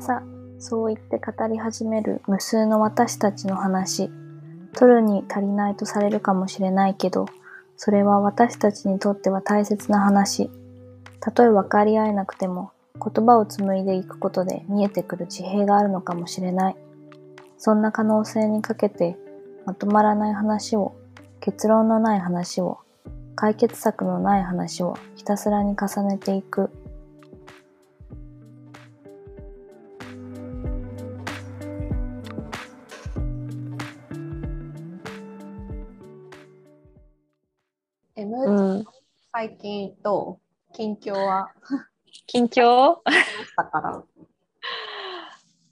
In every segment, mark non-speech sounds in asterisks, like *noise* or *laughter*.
さ、そう言って語り始める無数の私たちの話。取るに足りないとされるかもしれないけど、それは私たちにとっては大切な話。たとえ分かり合えなくても、言葉を紡いでいくことで見えてくる地平があるのかもしれない。そんな可能性にかけて、まとまらない話を、結論のない話を、解決策のない話をひたすらに重ねていく。最近どう近況は？*laughs* 近況？だから。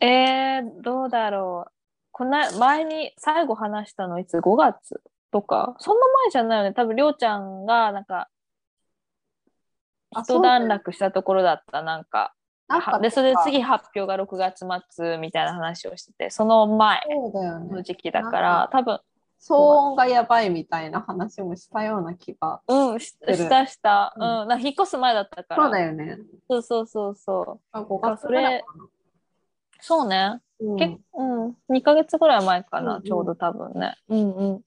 *laughs* えー、どうだろう。この前に最後話したのいつ ?5 月とか？そんな前じゃないよね。多分りょうちゃんがなんかあ一段落したところだった。なんか。なんかはで、それで次発表が6月末みたいな話をしてて、その前。の時期だから、多分、騒音がやばいみたいな話もしたような気が。うん、しるしたした。ううんん、なんか引っ越す前だったから。そうだよね。そうそうそうそう。あ、5月ぐらいかそうね。な。うん結うん、2ヶ月ぐらい前かな、うんうんちょうど多分ね。うんうん。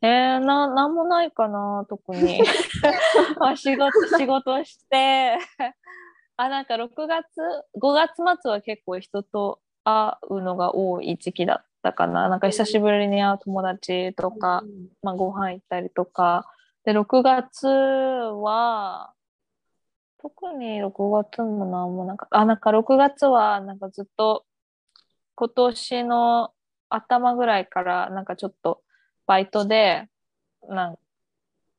えー、な、なんもないかな、特に。*laughs* あ仕事、仕事して。*laughs* あ、なんか6月、5月末は結構人と会うのが多い時期だったかな。なんか久しぶりに会う友達とか、うんまあ、ご飯行ったりとか。で、6月は、特に6月もなんもなんか、あ、なんか6月はなんかずっと今年の頭ぐらいからなんかちょっとバイトで、なん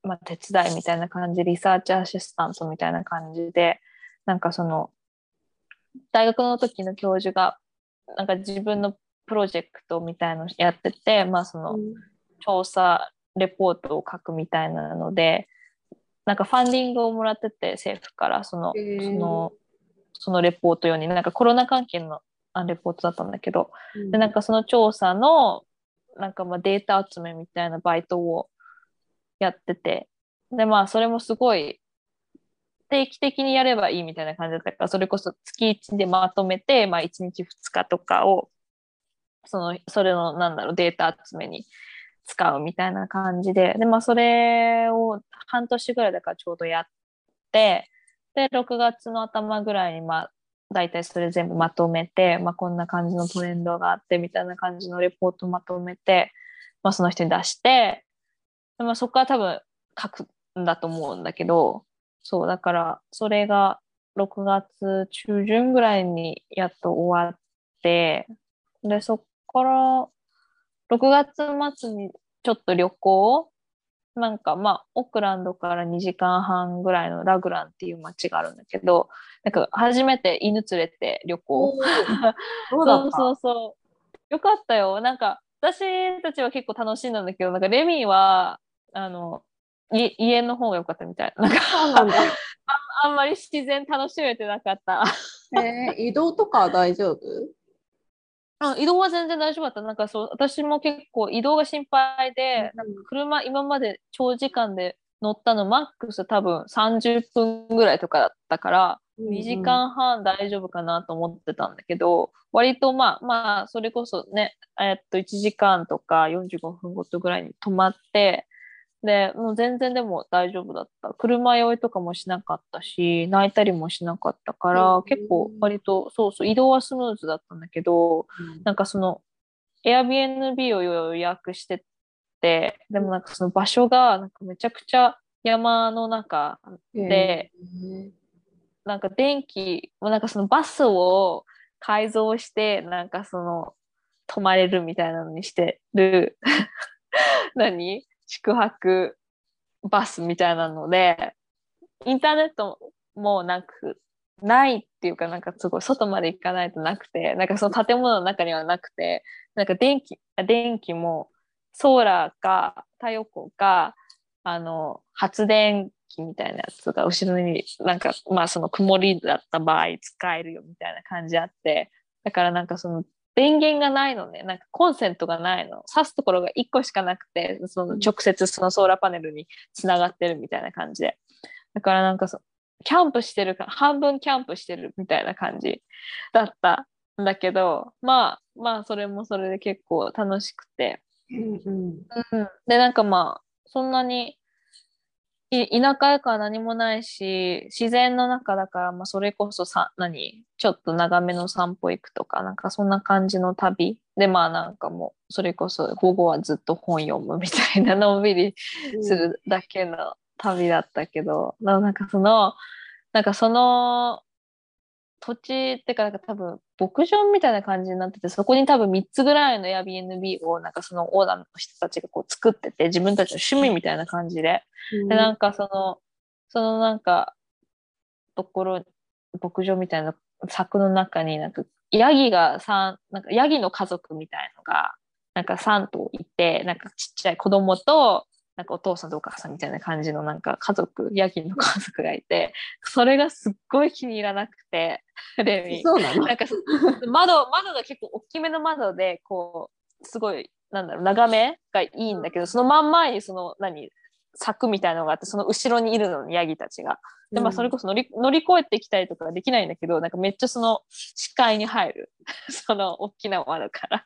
まあ、手伝いみたいな感じ、リサーチアシスタントみたいな感じで、なんかその、大学の時の教授が、なんか自分のプロジェクトみたいのやってて、まあその、調査レポートを書くみたいなのでなんかファンディングをもらってて政府からその,、そのそのレポート用に。なんかコロナ関係のあレポートだったんだけど。うん。でなんかその調査のなんかまあデータ集めみたいなバイトをやってて。でまあそれもすごい定期的にやればいいみたいな感じだったからそれこそ月1でまとめて、まあ、1日2日とかをそのそれのなんだろうデータ集めに使うみたいな感じでで、まあ、それを半年ぐらいだからちょうどやってで6月の頭ぐらいにまあ大体それ全部まとめて、まあ、こんな感じのトレンドがあってみたいな感じのレポートまとめて、まあ、その人に出してで、まあ、そこから多分書くんだと思うんだけどそうだからそれが6月中旬ぐらいにやっと終わってでそっから6月末にちょっと旅行なんかまあオークランドから2時間半ぐらいのラグランっていう街があるんだけどなんか初めて犬連れて旅行。*laughs* そうそうそうよかったよ。なんか私たちは結構楽しんだんだけどなんかレミはあのい家の方が良かったみたい。なんか。*laughs* あんまり自然楽しめてなかった。えー移動とかは大丈夫？うん移動は全然大丈夫だった。なんかそう、私も結構移動が心配で、なんか車今まで長時間で乗ったのマックス多分30分ぐらいとかだったから、2時間半大丈夫かなと思ってたんだけど、割とまあまあ、それこそね、えっと1時間とか45分ごとぐらいに止まって、で、もう全然でも大丈夫だった。車酔いとかもしなかったし、泣いたりもしなかったから、うん結構割と、そうそう、移動はスムーズだったんだけど、うん。なんかその Airbnb を予約してて、でもなんかその場所がなんかめちゃくちゃ山の中で、なんか電気、なんかそのバスを改造して、なんかその泊まれるみたいなのにしてる、*laughs* 何？宿泊バスみたいなので、インターネットもなく、ないっていうか、なんかすごい外まで行かないとなくて、なんかその建物の中にはなくて、なんか電気、電気もソーラーか太陽光か、あの、発電機みたいなやつが後ろになんか、まあその曇りだった場合使えるよみたいな感じあって、だからなんかその電源がないのね、なんかコンセントがないの。挿すところが1個しかなくて、その直接そのソーラーパネルにつながってるみたいな感じで。だからなんかそキャンプしてるか、半分キャンプしてるみたいな感じだったんだけど、まあまあそれもそれで結構楽しくて。うんうん。で、なんかまあ、そんなにい田舎やから何もないし、自然の中だから、まあそれこそさ、何？ちょっと長めの散歩行くとか、なんかそんな感じの旅？で、まあなんかもう、それこそ午後はずっと本読むみたいな、のんびりするだけの旅だったけど、なんかその、なんかその土地ってか、なんか多分牧場みたいな感じになってて、そこに多分3つぐらいの Airbnb をなんかそのオーダーの人たちがこう作ってて、自分たちの趣味みたいな感じで。で、なんかその、そのなんか、ところ、牧場みたいな柵の中になんか、ヤギが3、なんかヤギの家族みたいのが、なんか3頭いて、なんかちっちゃい子供と、なんかお父さんとお母さんみたいな感じのなんか家族、ヤギの家族がいて、それがすっごい気に入らなくて、*laughs* レミ。そうなの？なんか窓、窓が結構大きめの窓で、こう、すごい、なんだろう、眺めがいいんだけど、その真ん前にその、何、柵みたいなのがあって、その後ろにいるのに、ヤギたちが。で、まあ、それこそ乗り乗り越えてきたりとかできないんだけど、なんかめっちゃその視界に入る。*laughs* その大きな窓から。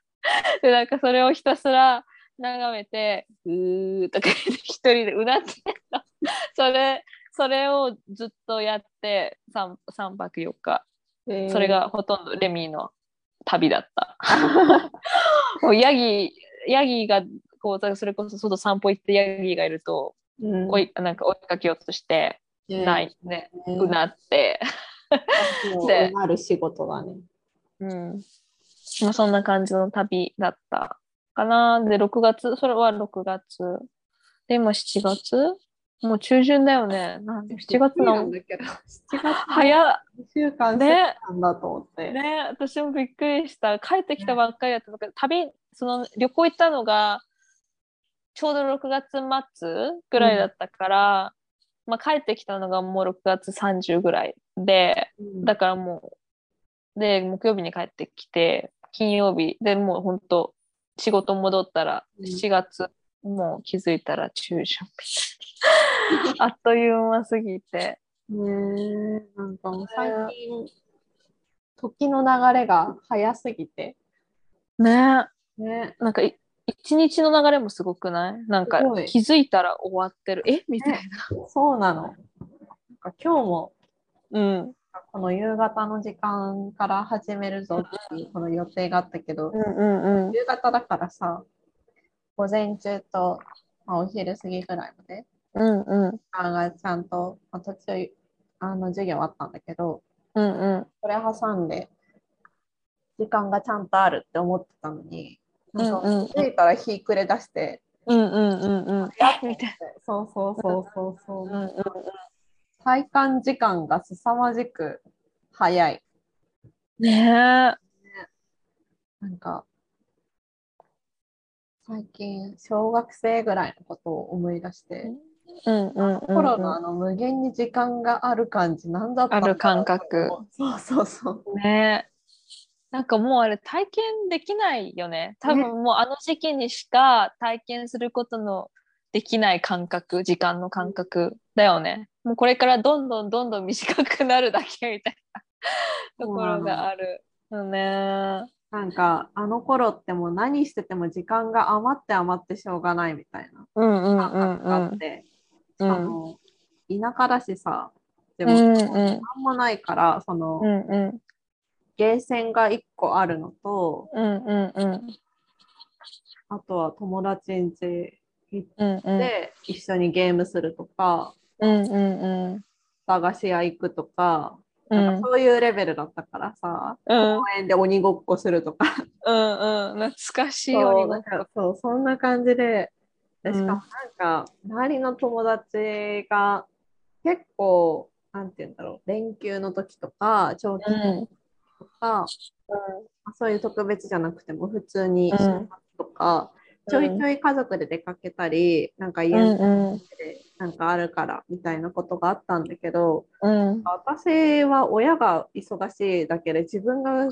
で、なんかそれをひたすら眺めて、うーとか一人でうなってた。*laughs* それ、それをずっとやって 3, 3泊4日。それがほとんどレミーの旅だった。*laughs* もうヤギ、ヤギがこう、それこそ外散歩行ってヤギがいると、うん追いなんか追いかけようとして、ないね、ねうなって、でなる仕事だね。うん。まあそんな感じの旅だったかな。で、6月、それは6月。で、今7月？もう中旬だよね。なんで7月なのだけど、7月早っ2週間ねなんだと思って。ね私もびっくりした。帰ってきたばっかりだった旅、その旅行行ったのが、ちょうど6月末ぐらいだったから、まあ帰ってきたのがもう6月30ぐらいで、うんだからもう、で、木曜日に帰ってきて、金曜日でもう本当仕事戻ったらうん7月、もう気づいたら中旬。*laughs* あっという間すぎて。ねえなんかもう最近、時の流れが早すぎて。ねね。なんかい一日の流れもすごくない？なんか気づいたら終わってる。え？みたいな。そうなの。なんか今日もうん。この夕方の時間から始めるぞっていうこの予定があったけど、うんうんうん。夕方だからさ、午前中と、まあ、お昼過ぎぐらいまで、うんうん。時間がちゃんと、まあ、途中あの授業あったんだけど、うんうん。それ挟んで、時間がちゃんとあるって思ってたのに、気づいたら日暮れ出して、うんうんうんうん。そうそうそうそうそう、な。うんうん体感時間が凄まじく早い。ねえ。なんか、最近、小学生ぐらいのことを思い出して、うんうんうんうん。頃の無限に時間がある感じ、なんだったある感覚。そうそうそう。ねなんかもうあれ体験できないよね。多分もうあの時期にしか体験することのできない感覚、時間の感覚だよね。もうこれからどんどんどんどん短くなるだけみたいな。*laughs* ところがある。よね。なんか、あの頃ってもう何してても時間が余って余ってしょうがないみたいな。うんうんう感覚があんって、うん。あの田舎だしさ、でも、うんうん。なんもないから、その、うんうん。ゲーセンが1個あるのと、うんうんうん。あとは友達ん家行っうんうん。て一緒にゲームするとか、うんうんうん。駄菓子屋行くとか、うん。なんかそういうレベルだったからさ、うん。公園で鬼ごっこするとか、うんうん。懐かしい鬼ごっこ。そうそんな感じで、しかもなんか、周りの友達が結構、なんて言うんだろう、連休の時とか、長期うん。とか、そういう特別じゃなくても普通にうん。週末とか、ちょいちょい家族で出かけたり、なんかう家んうん。でなんかあるからみたいなことがあったんだけど、うん。私は親が忙しいだけで自分が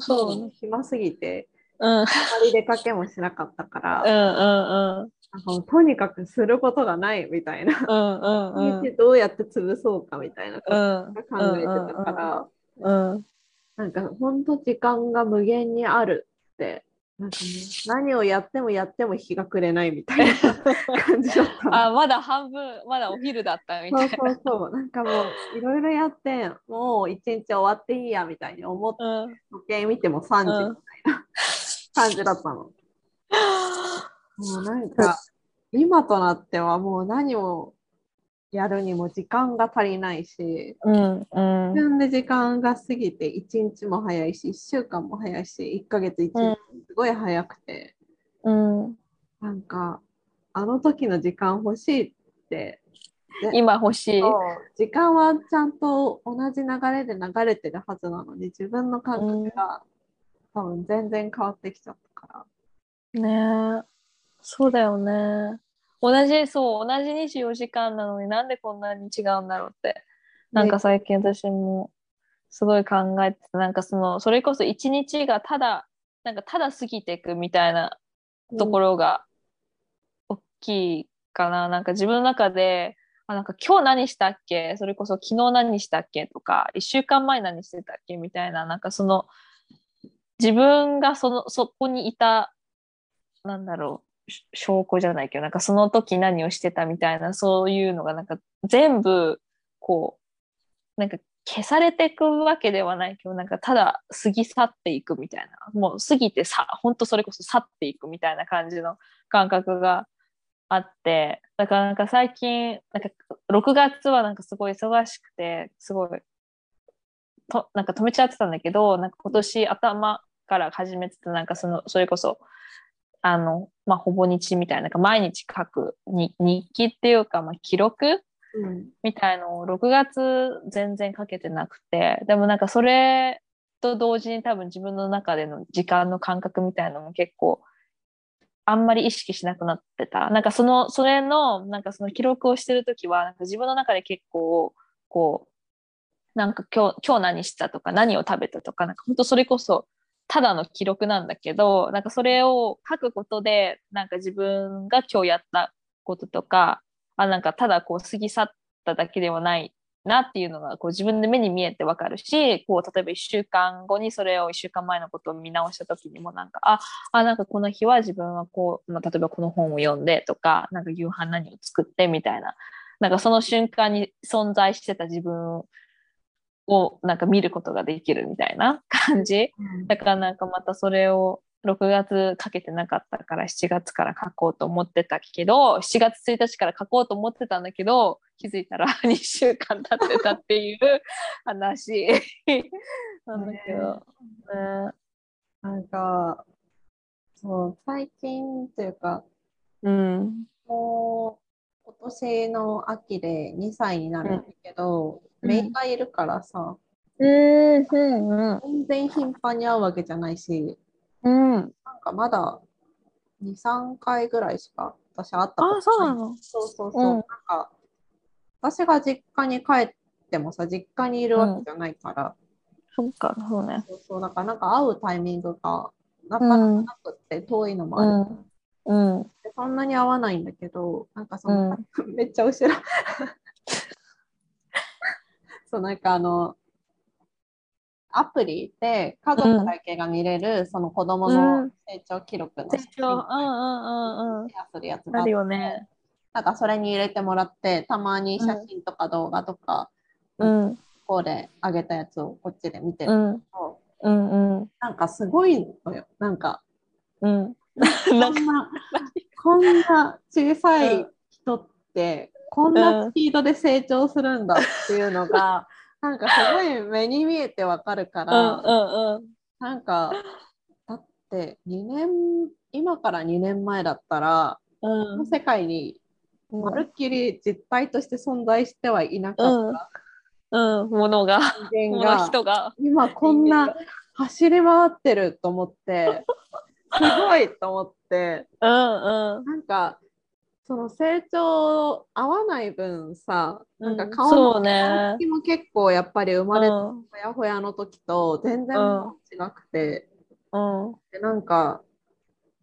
暇すぎて、う。ん。あまり出かけもしなかったから、うんうんとにかくすることがないみたいな、うんうんうん。どうやって潰そうかみたいなことうん。考えてたから、うんなんか本当時間が無限にあるって、なんかもう何をやってもやっても日が暮れないみたいな *laughs* 感じだった。あ、まだ半分、まだお昼だったみそうたいな。そうそう。なんかもういろいろやって、もう一日終わっていいやみたいに思って、うん。時計見ても3時みたいな感じだったの。*laughs* もうなんか、今となってはもう何をやるにも時間が足りないし、うん。うん。自分で時間が過ぎて1日も早いし、1週間も早いし、1ヶ月1日もすごい早くて、うん。なんか、あの時の時間欲しいって、今欲しい。時間はちゃんと同じ流れで流れてるはずなのに、自分の感覚が多分全然変わってきちゃったから。ねえ。そうだよね。同じ、そう、同じ24時間なのになんでこんなに違うんだろうって。なんか最近私もすごい考えてて、なんかその、それこそ一日がただ、なんかただ過ぎていくみたいなところが大きいかな。なんか自分の中で、あ、なんか今日何したっけ？それこそ昨日何したっけとか、一週間前何してたっけみたいな、なんかその、自分がその、そこにいた、なんだろう、し証拠じゃないけど、なんかその時何をしてたみたいな、そういうのがなんか全部、こう、なんか消されていくわけではないけど、なんかただ過ぎ去っていくみたいな、もう過ぎてさ、本当それこそ去っていくみたいな感じの感覚があって、だからなんか最近、なんか6月はなんかすごい忙しくて、すごい、となんか止めちゃってたんだけど、なんか今年頭から始めてた、なんかその、それこそ、あの、まあ、ほぼ日みたいな、毎日書くに日記っていうか、まあ、記録うんみたいのを6月全然書けてなくて、でもなんかそれと同時に多分自分の中での時間の感覚みたいのも結構あんまり意識しなくなってた。なんかその、それの、なんかその記録をしてるときは、なんか自分の中で結構、こう、なんか今日、今日何したとか何を食べたとか、なんか本当それこそただの記録なんだけど、なんかそれを書くことで、なんか自分が今日やったこととか、あ、なんかただこう過ぎ去っただけではないなっていうのがこう自分で目に見えてわかるし、こう例えば1週間後にそれを1週間前のことを見直した時にもなんか、あ、あ、なんかこの日は自分はこう、まあ、例えばこの本を読んでとか、なんか夕飯何を作ってみたいな、なんかその瞬間に存在してた自分をなんか見ることができるみたいな感じ。だからなんかまたそれを6月かけてなかったから7月から書こうと思ってたけど、7月1日から書こうと思ってたんだけど、気づいたら *laughs* 2週間経ってたっていう *laughs* 話なんだけど。ねなんか、そう、最近というか、うん。今年の秋で2歳になるんだけど、うん姪がいるからさ、うん、うん、全然頻繁に会うわけじゃないし、うん。なんかまだ2、3回ぐらいしか私会ったことない。あ、そうなの？そうそうそう。うんなんか、私が実家に帰ってもさ、実家にいるわけじゃないから、そっか、そうね。そうそう、だからなんか会うタイミングがなかなかなくって遠いのもある。うん。そんなに合わないんだけど、なんかその、*laughs* めっちゃ後ろ。*laughs* そう、なんかあの、アプリで家族だけが見れる、その子供の成長記録の成写真長、うんうんうんうん。シェアするやつがあるよね。なんかそれに入れてもらって、たまに写真とか動画とか、うん。ここで上げたやつをこっちで見てるうん。と、うんうん。なんかすごいのよ。なんか、うん。こんな、こんな小さい人って、こんなスピードで成長するんだっていうのが、なんかすごい目に見えてわかるかうんら、うんなんか、だって2年、今から2年前だったら、この世界にうん。まるっきり実体として存在してはいなかったうん。ものが、人間が、人が。今こんな走り回ってると思って、すごいと思って、うんうん。なんか、その成長合わない分さ、なんか顔のね。形も結構やっぱり生まれたうん。ほやほやの時と全然うん。違くて、うん。でなんか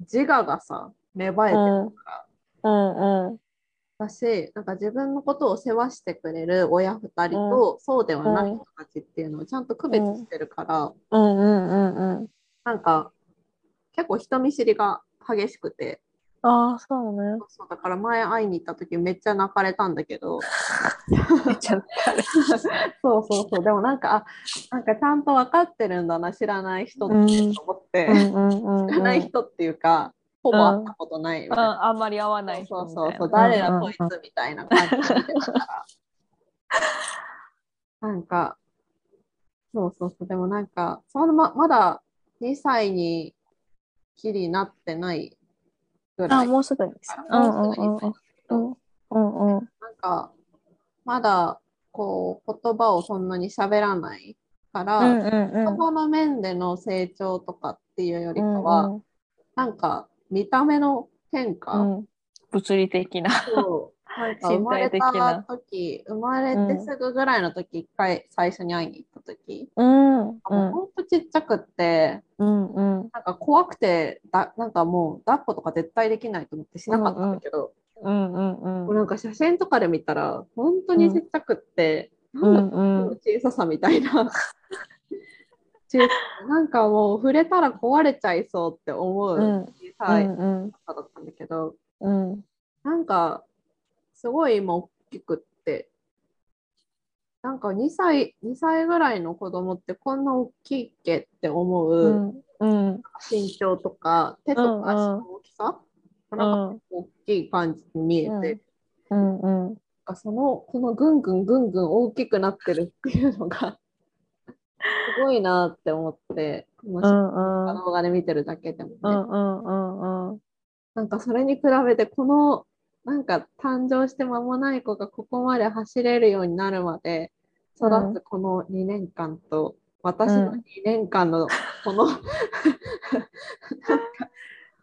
自我がさ、芽生えてるから、うん。うん。だし、なんか自分のことを世話してくれる親2人と、そうではない人たちっていうのをちゃんと区別してるから、うんうんうんうん。なんか結構人見知りが激しくて、ああ、そうね。そうだから前会いに行った時めっちゃ泣かれたんだけど、めっちゃ *laughs* そうそうそう、でもなんか、あ、なんかちゃんと分かってるんだな、知らない人ってうん。思って、うんうんうん知らない人っていうか、ほぼ会ったことない。みたいな。ああんまり合わない人そうそうそう、誰だこいつみたいな感じで見てたから。なんか、そうそうそう、でもなんか、そのままだ2歳にきりなってないぐらあ、い。もうすぐにさ。うもうすうん2歳うんうんうん。なんか、まだこう言葉をそんなに喋らないから、うんうん言葉の面での成長とかっていうよりかは、うんなんか見た目の変化、うん。物理的な。なんか生まれた時生まれてすぐぐらいの時一回最初に会いに行った時、うんうもうんほんとちっちゃくってうんうん。なんか怖くてだなんかもう抱っことか絶対できないと思ってしなかったんだけど、うんうんうん。なんか写真とかで見たら本当にちっちゃくって、うなんだんうん。小ささみたいな。*laughs* なんかもう触れたら壊れちゃいそうって思ううん。小さいうん方だったんだけど、うん。なんかすごい今大きくって、なんか2歳、2歳ぐらいの子供ってこんな大きいっけって思ううんうん。身長とか手とか足の大きさ、なんか大きい感じに見えて、うんうん。なんかその、このぐんぐんぐんぐん大きくなってるっていうのが、すごいなって思って、このうん。うん動画で見てるだけでもね、うんうんうんうん。なんかそれに比べて、この、なんか誕生して間もない子がここまで走れるようになるまで育つこの2年間と、私の2年間のこの、なんか、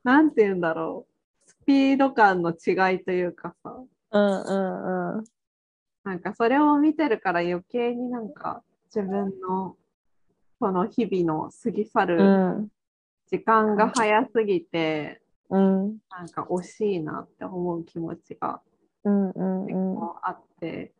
なんて言うんだろう、スピード感の違いというかさ、うんうんうん。なんかそれを見てるから余計になんか自分のこの日々の過ぎ去うるん。時間が早すぎて、うん。なんか惜しいなって思う気持ちがうんうん結構あって、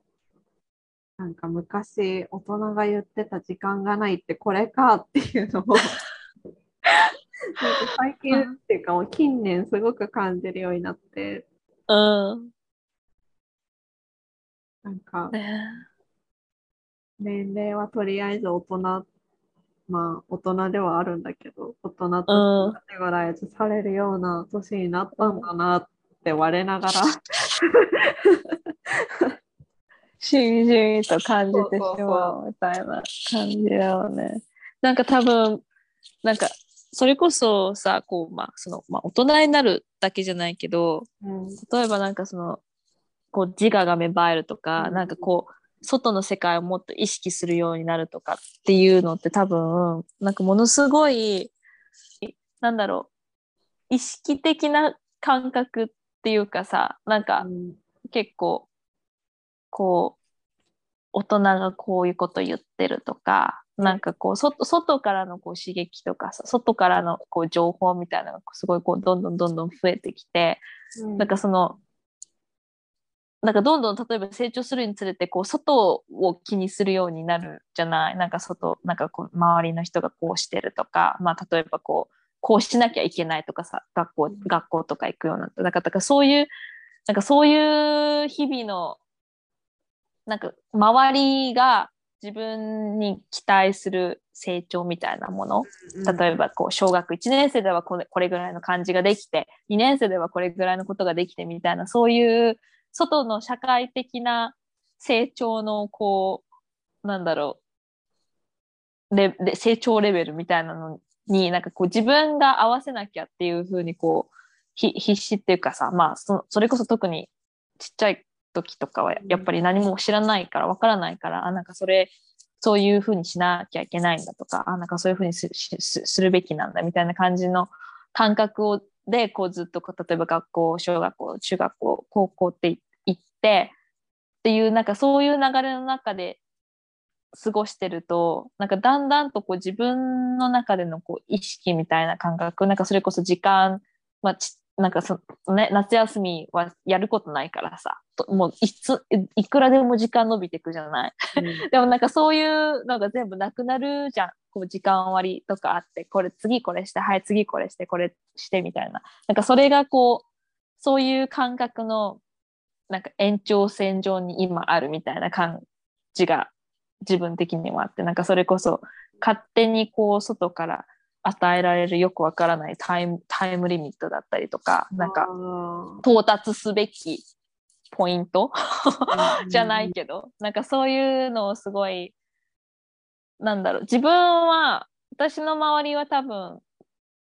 なんか昔大人が言ってた時間がないってこれかっていうのを *laughs* 最近っていうかもう近年すごく感じるようになって、うん。なんかね。年齢はとりあえず大人、まあ大人ではあるんだけど、大人うんとカテゴライズされるような年になったんだなって我ながら、しみじみと感じてしまうみたいな感じだよね。なんか多分なんかそれこそさこうまあそのまあ大人になるだけじゃないけどうん。例えばなんかそのこう自我が芽生えるとか、うん。なんかこう外の世界をもっと意識するようになるとかっていうのって多分なんかものすごいなんだろう意識的な感覚っていうかさなんかうん結構こう大人がこういうこと言ってるとか、なんかこう外外からのこう刺激とかさ外からのこう情報みたいなのがすごいこうどんどんどんどん増えてきて、うん。なんかそのなんかどんどん例えば成長するにつれてこう外を気にするようになるじゃない。なんか外なんかこう周りの人がこうしてるとか、まあ、例えばこうこうしなきゃいけないとかさ学校学校とか行くようになっただからそういうなんかそういう日々のなんか周りが自分に期待する成長みたいなもの。例えばこう小学1年生ではこれこれぐらいの漢字ができて2年生ではこれぐらいのことができてみたいなそういう外の社会的な成長のこうなんだろう。レレ成長レベルみたいなのになんかこう自分が合わせなきゃっていうふうにこうひ必死っていうかさまあそそれこそ特にちっちゃい時とかはやっぱり何も知らないからわからないからあなんかそれそういうふうにしなきゃいけないんだとかあなんかそういうふうにすしすするべきなんだみたいな感じの感覚をでこうずっとこう例えば学校小学校中学校高校って行ってっていうなんかそういう流れの中で過ごしてるとなんかだんだんとこう自分の中でのこう意識みたいな感覚なんかそれこそ時間、まあ、ちなんかそ、ね、夏休みはやることないからさともういついくらでも時間伸びていくじゃない？でもなんかそういうのが全部なくなるじゃん。こう時間割とかあってこれ次これしてはい次これしてこれしてみたいな。なんかそれがこうそういう感覚のなんか延長線上に今あるみたいな感じが自分的にもあってなんかそれこそ勝手にこう外から与えられるよくわからないタイムタイムリミットだったりとかなんか到達すべきポイント？*laughs* じゃないけどなんかそういうのをすごいなんだろう自分は私の周りは多分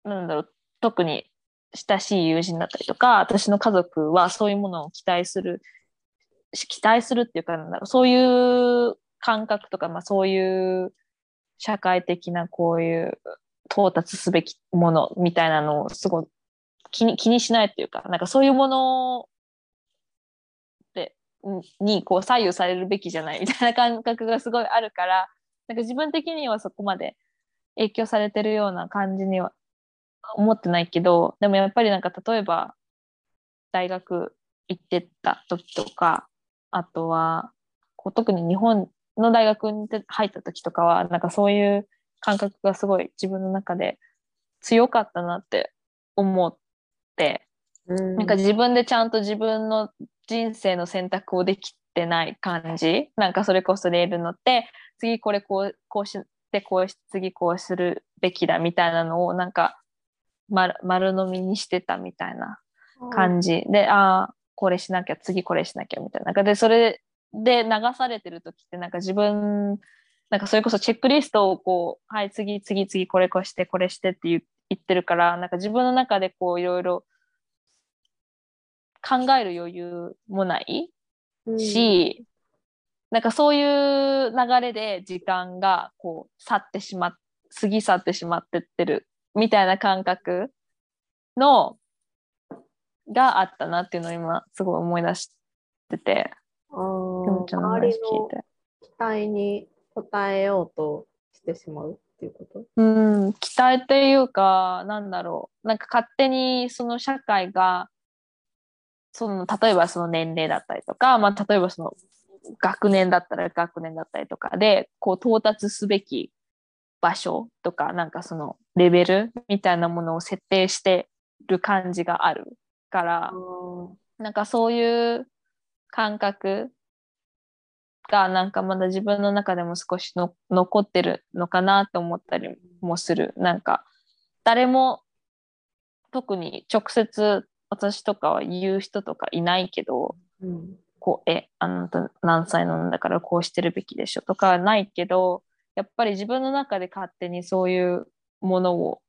なんだろう特に親しい友人だったりとか私の家族はそういうものを期待する期待するっていうかなんだろうそういう感覚とか、まあ、そういう社会的なこういう到達すべきものみたいなのをすごい気に気にしないっていうかなんかそういうものでにこう左右されるべきじゃないみたいな感覚がすごいあるからなんか自分的にはそこまで影響されてるような感じには思ってないけどでもやっぱりなんか例えば大学行ってた時とかあとはこう特に日本の大学に入った時とかはなんかそういう感覚がすごい自分の中で強かったなって思って、うん、なんか自分でちゃんと自分の人生の選択をできてない感じなんかそれこそレール乗って次これこうこうしてこうし次こうするべきだみたいなのをなんか丸丸飲みにしてたみたいな感じ、うん、でああこれしなきゃ次これしなきゃみたいな。でそれで流されてる時ってなんか自分なんかそれこそチェックリストをこうはい次次次これこしてこれしてって言ってるからなんか自分の中でこういろいろ考える余裕もないし、うん、なんかそういう流れで時間がこう去ってしまっ過ぎ去ってしまってってるみたいな感覚のがあったなっていうのを今すごい思い出してて。あちゃんの話聞いて。期待に応えようとしてしまうっていうこと？うん期待っていうかなんだろうなんか勝手にその社会がその例えばその年齢だったりとか、まあ、例えばその学年だったら学年だったりとかでこう到達すべき場所とかなんかそのレベルみたいなものを設定してる感じがあるからなんかそういう感覚がなんかまだ自分の中でも少しの残ってるのかなと思ったりもする。なんか誰も特に直接私とかは言う人とかいないけど、うん、こうえあなた何歳なんだからこうしてるべきでしょとかはないけどやっぱり自分の中で勝手にそういうものを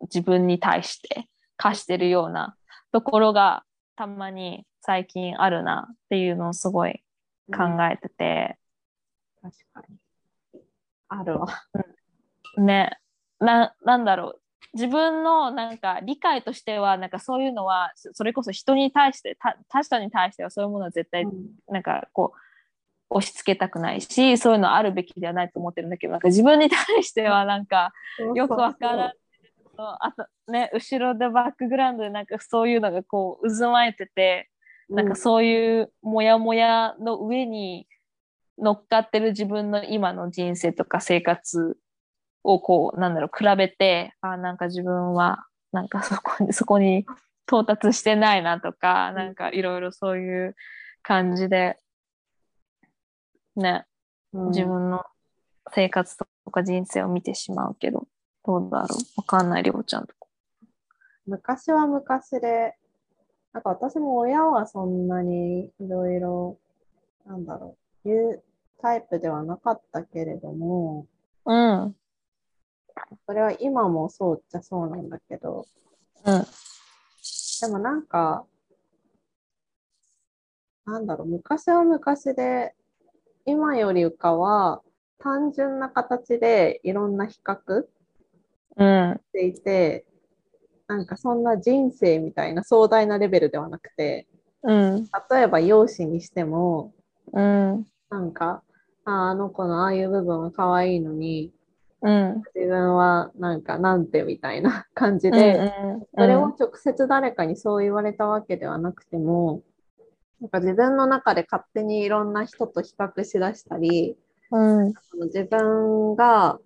自分に対して課してるようなところがたまに最近あるなっていうのをすごい考えてて。うん、確かに。あるわ。ね。な、なんだろう。自分のなんか理解としてはなんかそういうのはそれこそ人に対して他者に対してはそういうものは絶対なんかこう押し付けたくないしそういうのあるべきではないと思ってるんだけどなんか自分に対してはなんかよくわからない。あとね後ろでバックグラウンドでなんかそういうのがこう渦巻いててなんかそういうモヤモヤの上に乗っかってる自分の今の人生とか生活をこうなんだろう比べてあなんか自分はなんかそこに *laughs* そこに到達してないなとかなんかいろいろそういう感じでね、うん、自分の生活とか人生を見てしまうけどどうだろう？わかんないりょうちゃんと昔は昔でなんか私も親はそんなにいろいろ、なんだろう、言うタイプではなかったけれども、うん。それは今もそうっちゃそうなんだけど、うん。でもなんか、なんだろう、昔は昔で、今よりかは単純な形でいろんな比較していて、なんかそんな人生みたいな壮大なレベルではなくて、うん、例えば容姿にしても、うん、なんかああの子のああいう部分は可愛いのに、うん、自分はなんかなんてみたいな感じで、うんうん、それを直接誰かにそう言われたわけではなくてもなんか自分の中で勝手にいろんな人と比較しだしたり、うん。自分が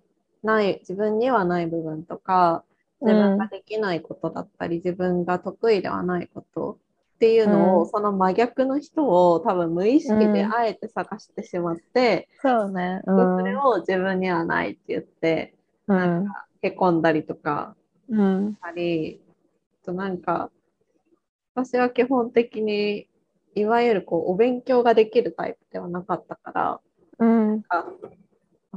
ない、自分にはない部分とか、自分ができないことだったり、自分が得意ではないことっていうのを、うんその真逆の人を多分無意識であえて探してしまって、そうね。うでん。それを自分にはないって言って、うん。へこんだりとかうん。したり、あとなんか、私は基本的に、いわゆるこうお勉強ができるタイプではなかったから、うん。あ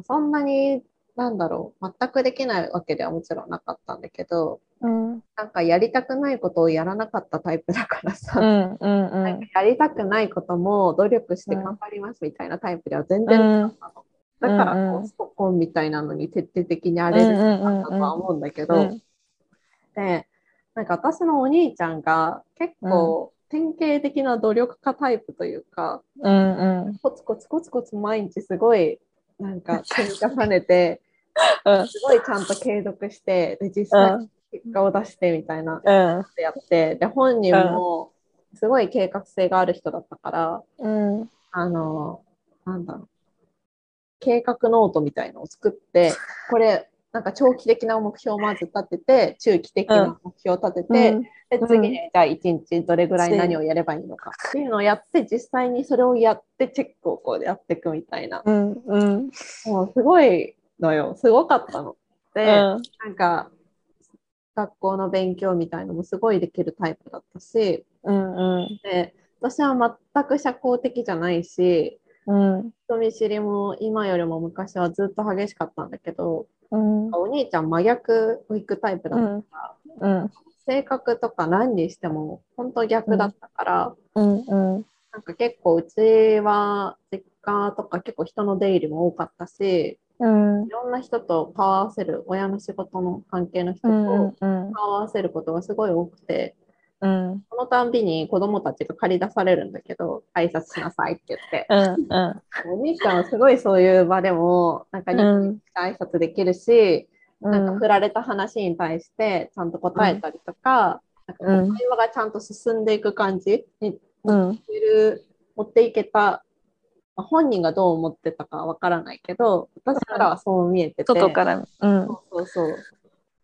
そんなに、なんだろう、全くできないわけではもちろんなかったんだけど、うん。なんかやりたくないことをやらなかったタイプだからさ、うん。うん。なんかやりたくないことも努力して頑張りますみたいなタイプでは全然なかったの。だからうんうんこう、スポコンみたいなのに徹底的にあれるんだとは思うんだけど、うん。で、なんか私のお兄ちゃんが結構典型的な努力家タイプというか、うん。うん。コツコツコツコツ毎日すごいなんか *laughs* 積み重ねて、うん。すごいちゃんと継続して、で、実際結果を出してみたいなうん。やって、で、本人もすごい計画性がある人だったから、うん。あの、なんだろう、計画ノートみたいのを作って、これ、なんか長期的な目標をまず立てて、中期的な目標を立てて、でうん次にじゃあ1日どれぐらい何をやればいいのかっていうのをやって、実際にそれをやってチェックをこうやっていくみたいな。うん。うん。もうすごいのよ。すごかったの。で、なんか、学校の勉強みたいのもすごいできるタイプだったし、うん。うん。で、私は全く社交的じゃないし、うん。人見知りも今よりも昔はずっと激しかったんだけど、うん。お兄ちゃん真逆を行くタイプだったから、うん。性格とか何にしても本当逆だったから、うん。うん。なんか結構うちは実家とか結構人の出入りも多かったし、うん。いろんな人と顔合わせる、親の仕事の関係の人とうん。うん。顔合わせることがすごい多くて、うん。そのたんびに子供たちが借り出されるんだけど、挨拶しなさいって言って。うん。うん。お兄ちゃんはすごいそういう場でも、なんかニコニコして挨拶できるし、なんか振られた話に対してちゃんと答えたりとか、なんかこう会話がちゃんと進んでいく感じにうん。持ってる持っていけた、まあ本人がどう思ってたかわからないけど、私からはそう見えてて。外から。うん。そうそうそう。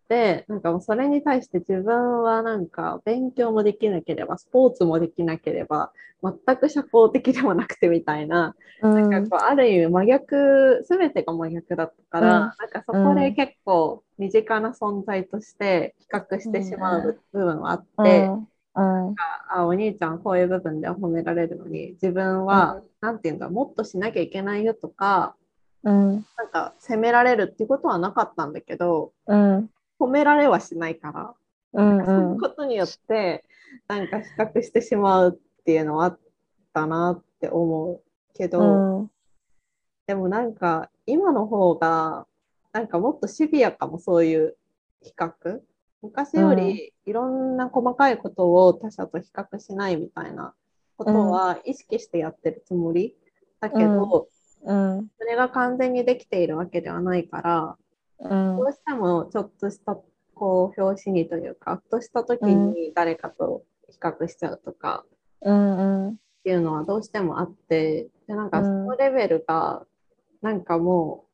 で、なんかもうそれに対して自分はなんか勉強もできなければ、スポーツもできなければ、全く社交的でもなくてみたいな、うん。なんかこうある意味真逆、すべてが真逆だったから、うんなんかそこで結構身近な存在として比較してしまう部分はあって、うん。あ、お兄ちゃんこういう部分では褒められるのに、自分は、なんていうんだ、もっとしなきゃいけないよとか、うん。なんか責められるっていうことはなかったんだけど、うん。褒められはしないから、うん。そういうことによって、なんか比較してしまうっていうのはあったなって思うけど、うん。でもなんか今の方が、なんかもっとシビアかもそういう比較。昔よりいろんな細かいことを他者と比較しないみたいなことは意識してやってるつもり。だけど、うん。それが完全にできているわけではないから、うんどうしてもちょっとしたこう表紙にというか、ふとした時に誰かと比較しちゃうとかうん。っていうのはどうしてもあって、でなんかそうんのレベルがなんかも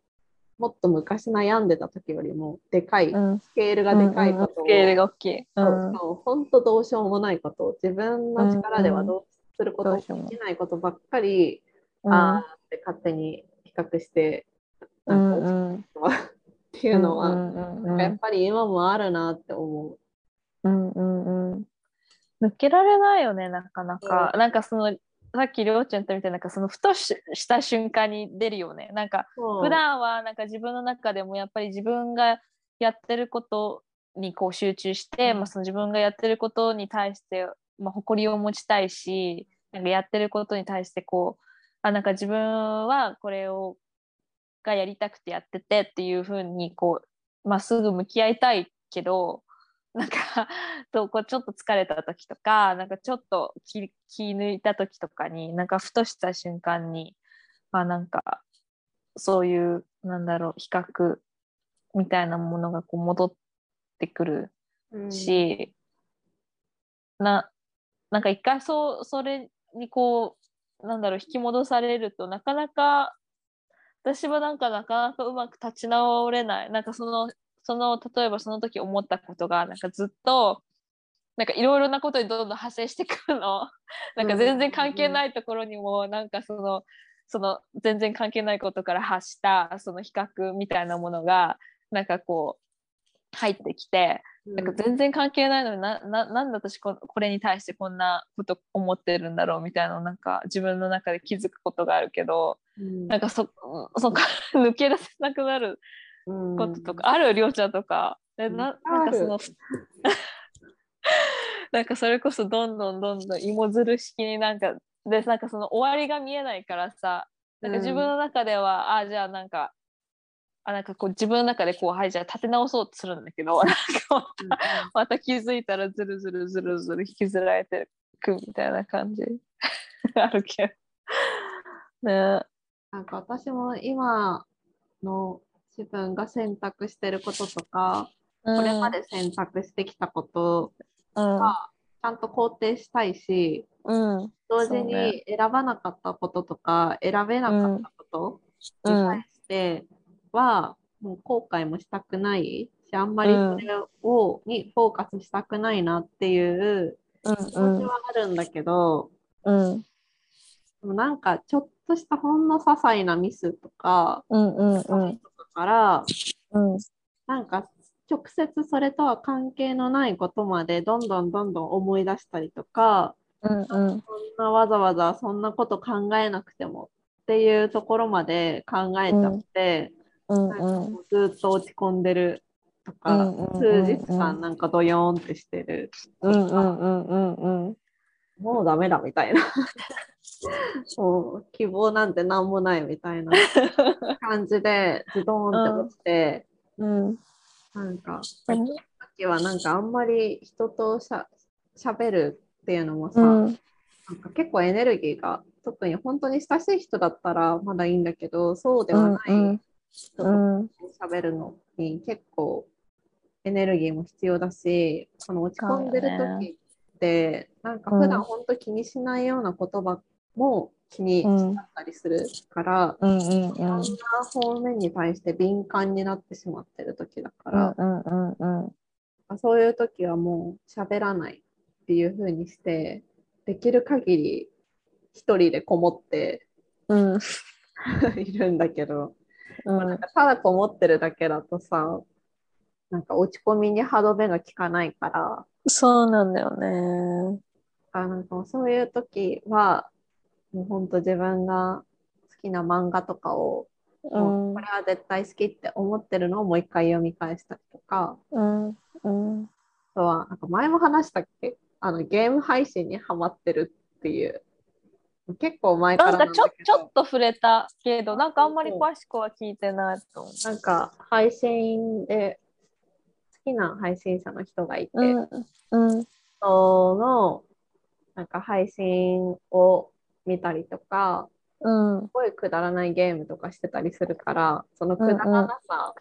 うもっと昔悩んでた時よりもでかい、うん。スケールがでかいことを、スケールが大きい。う。そうんそう本当どうしようもないことを自分の力ではどうすることできないことばっかり、うんああって勝手に比較してうなんかん。*laughs* っていうのは、うん。うん。やっぱり今もあるなって思うんうんうん。抜けられないよね、なかなか。なんかその、さっきりょうちゃん言ったみたいな、なんかそのふとしした瞬間に出るよね。なんかう。普段はなんか自分の中でもやっぱり自分がやってることにこう集中して、うんまあ、その自分がやってることに対して、まあ、誇りを持ちたいしなんかやってることに対してこうあなんか自分はこれをがやりたくてやっててっていうふうにこう、まあ、すぐ向き合いたいけど *laughs* なんかとこうちょっと疲れた時とかなんかちょっと気気抜いた時とかになんかふとした瞬間にあなんかそういうなんだろう比較みたいなものがこう戻ってくるうん。し、ななんか一回そうそれにこうなんだろう引き戻されるとなかなか私はなんかなかなかうまく立ち直れない。なんかそのその例えばその時思ったことがなんかずっとなんかいろいろなことにどんどん派生してくるの。*laughs* なんか全然関係ないところにもなんかそのその全然関係ないことから発したその比較みたいなものがなんかこう入ってきてなんか全然関係ないのになななんで私ここれに対してこんなこと思ってるんだろうみたいななんか自分の中で気づくことがあるけど、うん。なんかそそこから *laughs* 抜け出せなくなることとか、あるりょうちゃんとか。でななんかその *laughs* なんかそれこそどんどんどんどん芋づる式になんかでなんかその終わりが見えないからさなんか自分の中では、あじゃあなんかあなんかこう自分の中でこうはいじゃあ立て直そうとするんだけどなんかまたまた気づいたらずるずるずるずる引きずられてくみたいな感じ。*laughs* あるけど。ねなんか私も今の自分が選択してることとか、ここれまで選択してきたことうん。はちゃんと肯定したいし、うん。同時に選ばなかったこととか、選べなかったことに対しては、もう後悔もしたくないし、あんまりそれを、にフォーカスしたくないなっていううん。気持ちはあるんだけど、うんなんかちょっとしたほんの些細なミスとか、うんうんうん。とかから、うんなんか直接それとは関係のないことまでどんどんどんどん思い出したりとか、うんうん。そんなわざわざそんなこと考えなくてもっていうところまで考えちゃって、うんなんうずっと落ち込んでるとか、うんうんうんうん。数日間なんかドヨーンってしてる、うんうんうんうんうん。もうダメだみたいな *laughs* もう希望なんて何もないみたいな *laughs* 感じでズドーンって落ちて、うん。なんかさっきはなんかあんまり人としゃ喋るっていうのもさ、うん。なんか結構エネルギーが特に本当に親しい人だったらまだいいんだけどそうではない人とうん。喋るのに結構エネルギーも必要だしこの落ち込んでる時ってなんか普段本当気にしないような言葉も気にしちゃったりするから、うんうんいろんな方面に対して敏感になってしまってる時だから、うんうんうんそういう時はもう喋らないっていう風にしてできる限り一人でこもってうん。*laughs* いるんだけど、うん。ただこもってるだけだとさなんか落ち込みに歯止めが効かないからそうなんだよね。あなんかそういう時はもうほんと自分が好きな漫画とかを、もうこれは絶対好きって思ってるのをもう一回読み返したりとか。うん。うん。あとはなんか前も話したっけ？あのゲーム配信にハマってるっていう。結構前からなんかちょちょっと触れたけどなんかあんまり詳しくは聞いてないと思う。なんか配信で好きな配信者の人がいて、うん。うん。そのなんか配信を見たりとかうん。すごいくだらないゲームとかしてたりするからそのくだらなさ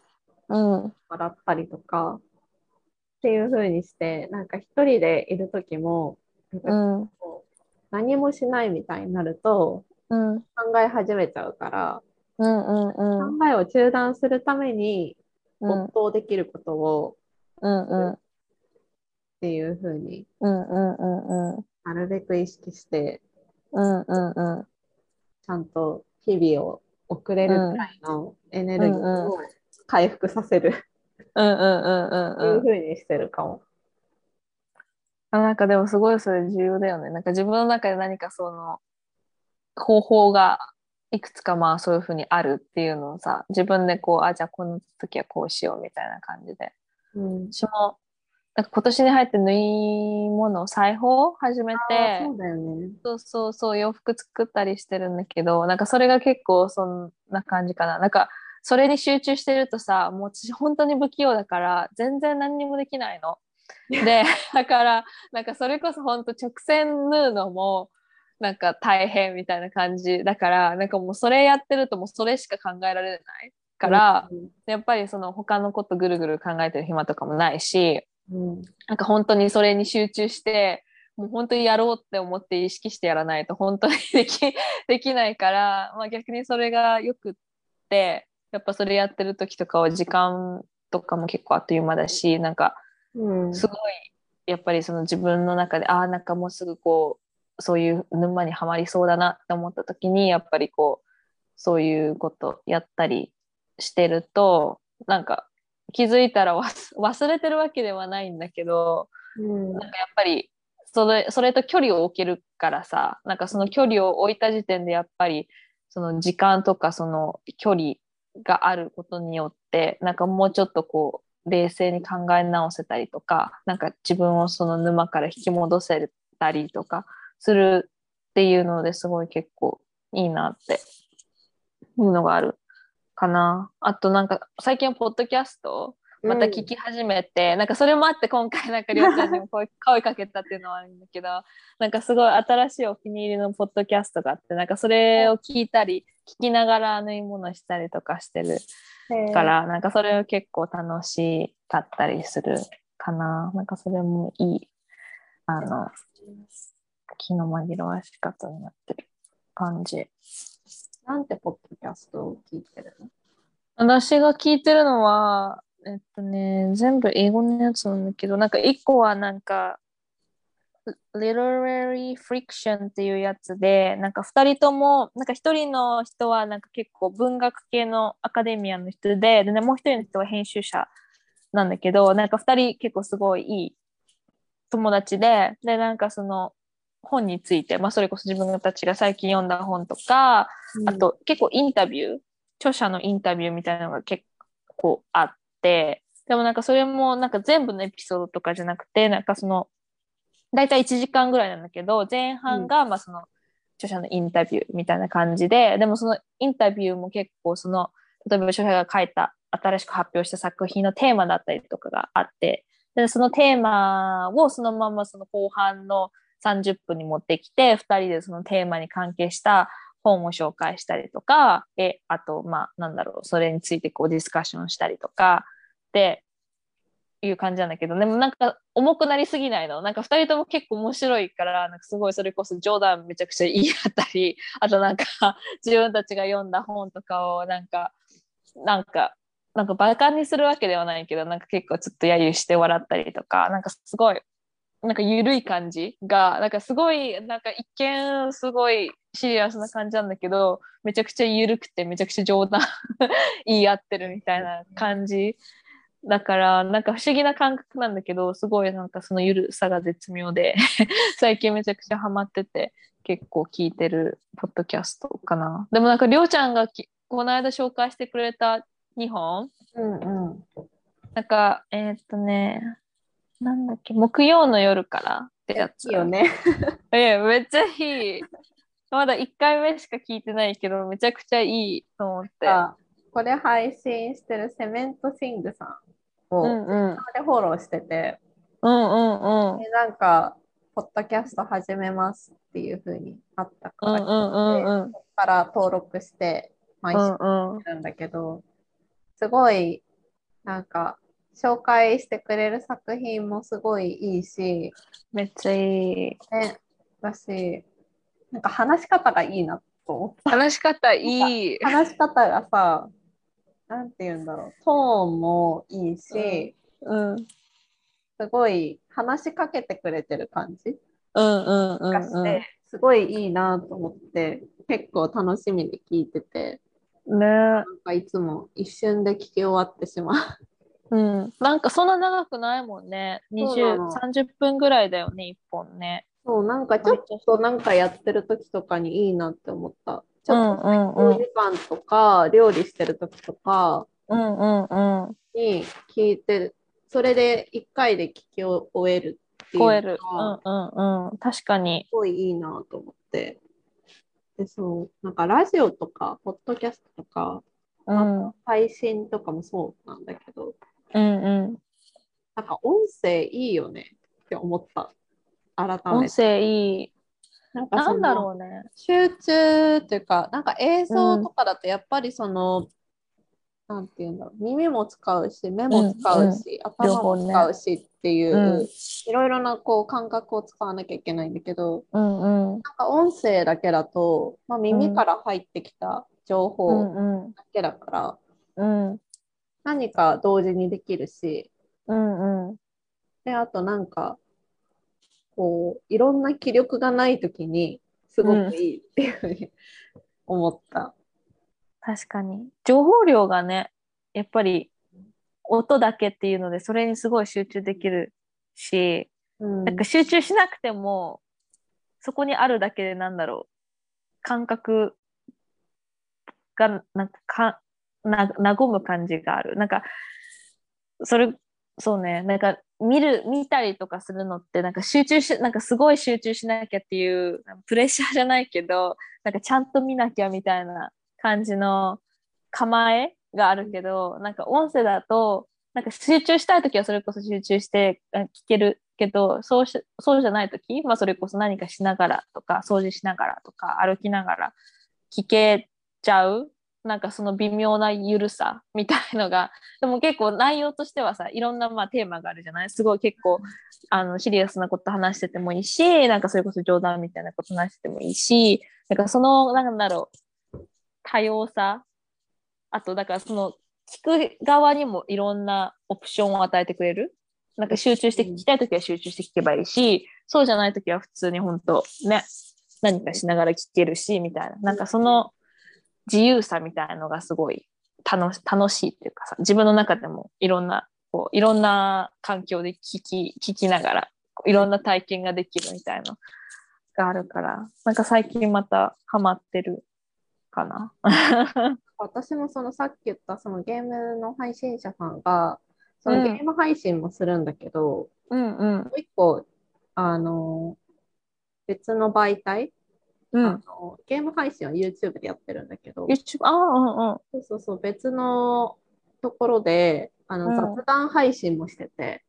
うん笑ったりとか、っていう風にしてなんか一人でいる時もうん。何もしないみたいになるとうん。考え始めちゃうから、うんうんうん。考えを中断するためにうん没頭できることをうんうん。っていう風にうんうんうんうん。なるべく意識してうんうんうん。ちゃんと日々を送れるくらいのエネルギーを回復させる。うんうんうんっていううんうん風にしてるかも。あなんかでもすごいそれ重要だよね。なんか自分の中で何かその方法がいくつかまあそういうふうにあるっていうのをさ自分でこうあじゃあこの時はこうしようみたいな感じで。うん、私もなんか今年に入って縫い物裁縫を始めあてそうだよね。そうそうそう洋服作ったりしてるんだけどなんかそれが結構そんな感じかななんかそれに集中してるとさもう私本当に不器用だから全然何にもできないの。*laughs* でだからなんかそれこそ本当直線縫うのもなんか大変みたいな感じだからなんかもうそれやってるともうそれしか考えられないから、やっぱりその他のことぐるぐる考えてる暇とかもないしうん、なんか本当にそれに集中してもう本当にやろうって思って意識してやらないと本当にでき *laughs* できないから、まあ、逆にそれがよくってやっぱそれやってる時とかは時間とかも結構あっという間だしなんかうん。すごいやっぱりその自分の中でああなんかもうすぐこうそういう沼にはまりそうだなって思った時にやっぱりこうそういうことやったりしてるとなんか気づいたら忘 *laughs* 忘れてるわけではないんだけどうん。なんかやっぱりそれそれと距離を置けるからさなんかその距離を置いた時点でやっぱりその時間とかその距離があることによってなんかもうちょっとこう冷静に考え直せたりとかなんか自分をその沼から引き戻せたりとかするっていうのですごい結構いいなっていうのがあるかな。あとなんか最近ポッドキャストまた聞き始めて、なんかそれもあって今回なんかりょうちゃんにも声 *laughs* 声かけたっていうのはあるんだけどなんかすごい新しいお気に入りのポッドキャストがあってなんかそれを聞いたり聞きながら縫い物したりとかしてるうんから、なんかそれを結構楽しかったりするかななんかそれもいいあの気の紛らわし方になってる感じ。なんてポッドキャストを聞いてるの？私が聞いてるのは、えっとね、全部英語のやつなんだけど、なんか一個はなんか、Literary Friction っていうやつで、なんか二人とも、なんか一人の人はなんか結構文学系のアカデミアの人で、でね、もう一人の人は編集者なんだけど、なんか二人結構すごいいい友達で、で、なんかその本について、まあそれこそ自分たちが最近読んだ本とか、あ、と結構インタビュー、著者のインタビューみたいなのが結構あって、でもなんかそれもなんか全部のエピソードとかじゃなくて、なんかその、だいたい1時間ぐらいなんだけど、前半がまあその著者のインタビューみたいな感じで、でもそのインタビューも結構その、例えば著者が書いた新しく発表した作品のテーマだったりとかがあって、でそのテーマをそのままその後半の30分に持ってきて、2人でそのテーマに関係した本を紹介したりとか、えあと、まあ、なんだろう、それについてこうディスカッションしたりとか、っていう感じなんだけど、でもなんか重くなりすぎないの。なんか2人とも結構面白いから、なんかすごいそれこそ冗談めちゃくちゃ言い合ったり、あとなんか *laughs* 自分たちが読んだ本とかをなんか、なんか、なんかバカにするわけではないけど、なんか結構ちょっと揶揄して笑ったりとか、なんかすごいなんか緩い感じが、なんかすごい、なんか一見すごいシリアスな感じなんだけど、めちゃくちゃ緩くてめちゃくちゃ冗談 *laughs* 言い合ってるみたいな感じ。だから、なんか不思議な感覚なんだけど、すごいなんかその緩さが絶妙で、*laughs* 最近めちゃくちゃハマってて、結構聞いてるポッドキャストかな。でもなんかりょうちゃんがきこの間紹介してくれた2本、うんうん。なんか、えーっとね、なんだっけ、木曜の夜からってやつ。いいよね。*laughs* えめっちゃいい。まだ1回目しか聞いてないけど、めちゃくちゃいいと思って。あこれ配信してるセメントシングさんを、うんうん。でフォローしてて、うんうんうん。でなんか、ポッドキャスト始めますっていう風にあったから、うんうんうんうん。そこから登録して毎週うんうん。るんだけど、すごい、なんか、紹介してくれる作品もすごいいいし、めっちゃいい。ね、だし、なんか話し方がいいなと思った。話し方いい。話し方がさ、なんて言うんだろう、トーンもいいし、うん。すごい話しかけてくれてる感じうんうんうんがして、うん。すごいいいなと思って、結構楽しみに聞いてて、ねなんかいつも一瞬で聞き終わってしまう。うん。なんかそんな長くないもんね。20そうなの、30分ぐらいだよね、1本ね。そう、なんかちょっとなんかやってる時とかにいいなって思った。ちうんょっとうんうん。長時間とか、料理してる時とかうんうんうん。に聞いて、それで1回で聞き終えるっていうのえる。うんうんうん。確かに。すごいいいなと思って。で、そう、なんかラジオとか、ポッドキャストとか、配信とかもそうなんだけど、うん。なんか音声いいよねって思った。改め音て。声いい。なんかなんだろうね。集中っていうか、なんか映像とかだとやっぱりその、なんていうんだろう、耳も使うし、目も使うし、両方ね頭も使うしっっていう、うんいろいろなこう感覚を使わなきゃいけないんだけど、うんうんなんか音声だけだと、まあ、耳から入ってきた情う報んうんだけだから、うん何か同時にできるし、うんうん。で、あとなんか、こう、いろんな気力がないときに、すごくいいっていうふうに思った。確かに。情報量がねやっぱり音だけっていうのでそれにすごい集中できるしうん。なんか集中しなくてもそこにあるだけでなんだろう。感覚がなんかかな和む感じがある。なんかそれそうね。なんか見る見たりとかするのってなんか集中しなんかすごい集中しなきゃっていうプレッシャーじゃないけどなんかちゃんと見なきゃみたいな感じの構えがあるけどなんか音声だとなんか集中したい時はそれこそ集中して聞けるけどそうしそうじゃない時、まあ、それこそ何かしながらとか掃除しながらとか歩きながら聞けちゃうなんかその微妙な緩さみたいのが *laughs* でも結構内容としてはさいろんなまあテーマがあるじゃない？すごい結構あのシリアスなこと話しててもいいしなんかそれこそ冗談みたいなこと話しててもいいしなんかそのなんだろう多様さあとだからその聞く側にもいろんなオプションを与えてくれる？なんか集中して聞きたいときは集中して聞けばいいし、そうじゃないときは普通に本当ね、何かしながら聞けるし、みたいな。なんかその自由さみたいなのがすごい楽し楽しいっていうかさ、自分の中でもいろんな、こういろんな環境で聞き、聞きながら、いろんな体験ができるみたいなのがあるから、なんか最近またハマってるかな。*laughs* 私もそのさっき言ったそのゲームの配信者さんが、そのうんゲーム配信もするんだけど、うんうんもう一個、あの、別の媒体、うん。あのゲーム配信は YouTube でやってるんだけど、YouTube、ああ、うんうん。そうそうそう、別のところで、あの、うん雑談配信もしてて、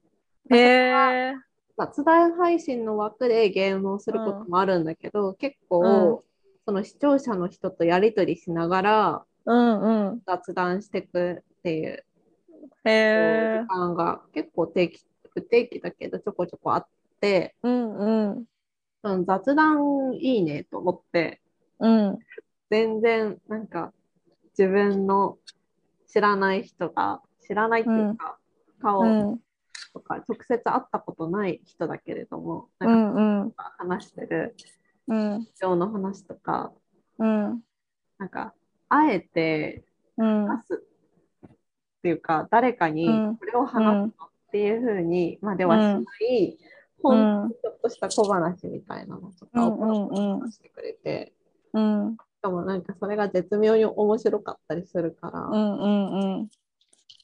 へえ。雑談配信の枠でゲームをすることもあるんだけど、結構、うんその視聴者の人とやり取りしながらうんうん。雑談していくっていうへえ時。間が結構定期不定期だけどちょこちょこあって、うんうん。その雑談いいねと思って。うん。全然なんか自分の知らない人が知らないっていうか、顔うん。とか直接会ったことない人だけれども、うなんかん。うん話してるうん。人の話とかうん。なんかあえてうん。話すっていうか、誰かにうん。これを話すのっていうふうにまではしない、ほんとちょっとした小話みたいなのとかをポロポロ話してくれて、うん。しかもなんかそれが絶妙に面白かったりするから、うんうんうん。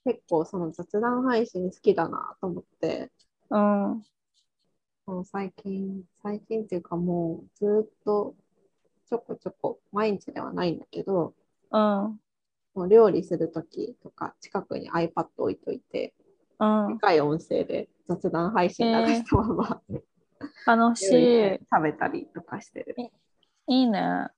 結構その雑談配信好きだなと思って、うん。もう最近、最近っていうかもうずっとちょこちょこ、毎日ではないんだけど、うん。もう料理するときとか近くに iPad 置いといて、うん。でかい音声で雑談配信流したまま、楽し料理してい食べたりとかしてる。いいね。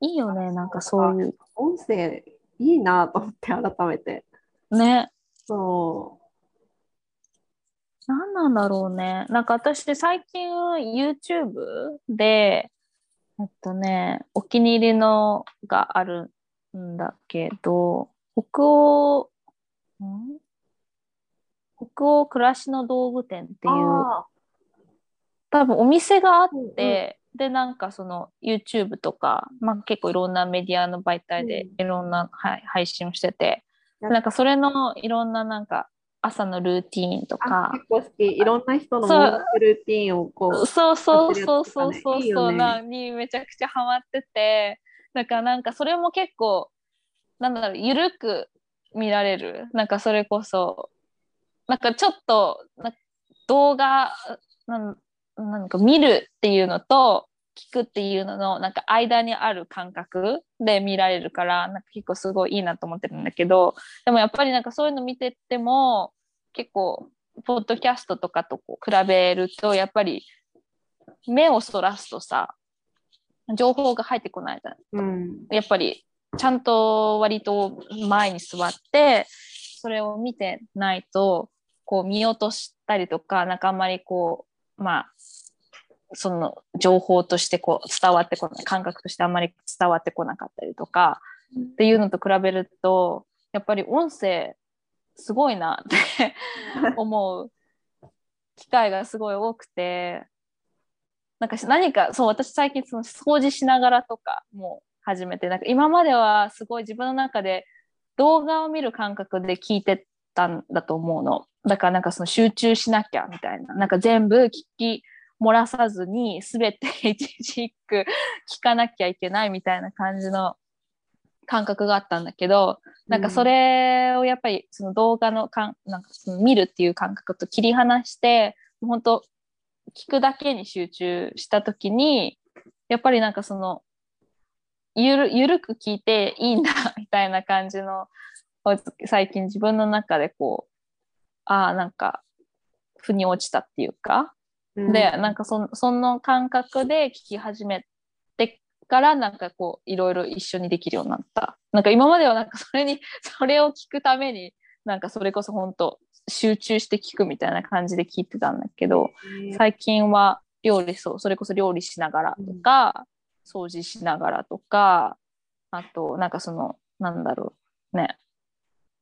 いいよねなんかそういう。音声いいなと思って改めて。ね。そ何なんだろうね。なんか私最近 YouTube で、えっとね、お気に入りのがあるんだけど、北欧、ん北欧暮らしの道具店ってう。いう、あ多分お店があっうんうんて、で、なんかその YouTube とか、まあ結構いろんなメディアの媒体でうんいろんな、はい配信をしてて、やなんかそれのいろんななんか朝のルーティーンとあか、結構好き。いろんな人のルーティンをこう。そうそうやそうそうそうそうなにめちゃくちゃハマっててだからなんかそれも結構なんだろうゆるく見られるなんかそれこそなんかちょっとな動画なんなんか見るっていうのと聞くっていうののなんか間にある感覚で見られるからなんか結構すごいいいなと思ってるんだけどでもやっぱりなんかそういうの見てても結構ポッドキャストとかとこう比べるとやっぱり目をそらすとさ情報が入ってこないじゃんうん。やっぱりちゃんと割と前に座ってそれを見てないとこう見落としたりとかなんかあんまりこうまあその情報としてこう伝わってこない感覚としてあんまり伝わってこなかったりとかっていうのと比べるとやっぱり音声すごいなって思う。機会がすごい多くてなんか何かそう私最近その掃除しながらとかもう始めてなんか今まではすごい自分の中で動画を見る感覚で聞いてたんだと思うの。だからなんかその集中しなきゃみたいな。なんか全部聞き漏らさずに全て一字一句聞かなきゃいけないみたいな感じの感覚があったんだけどなんかそれをやっぱりその動画のかんなんかその見るっていう感覚と切り離して本当聞くだけに集中した時にやっぱりなんかそのゆるゆるく聞いていいんだ *laughs* みたいな感じの最近自分の中でこうああなんか腑に落ちたっていうか、うん。でなんかそその感覚で聞き始めてからなんかこういろいろ一緒にできるようになった。なんか今まではなんかそれに *laughs* それを聞くためになんかそれこそ本当集中して聞くみたいな感じで聞いてたんだけど最近は料理そうそれこそ料理しながらとか、掃除しながらとかあとなんかそのなんだろうね。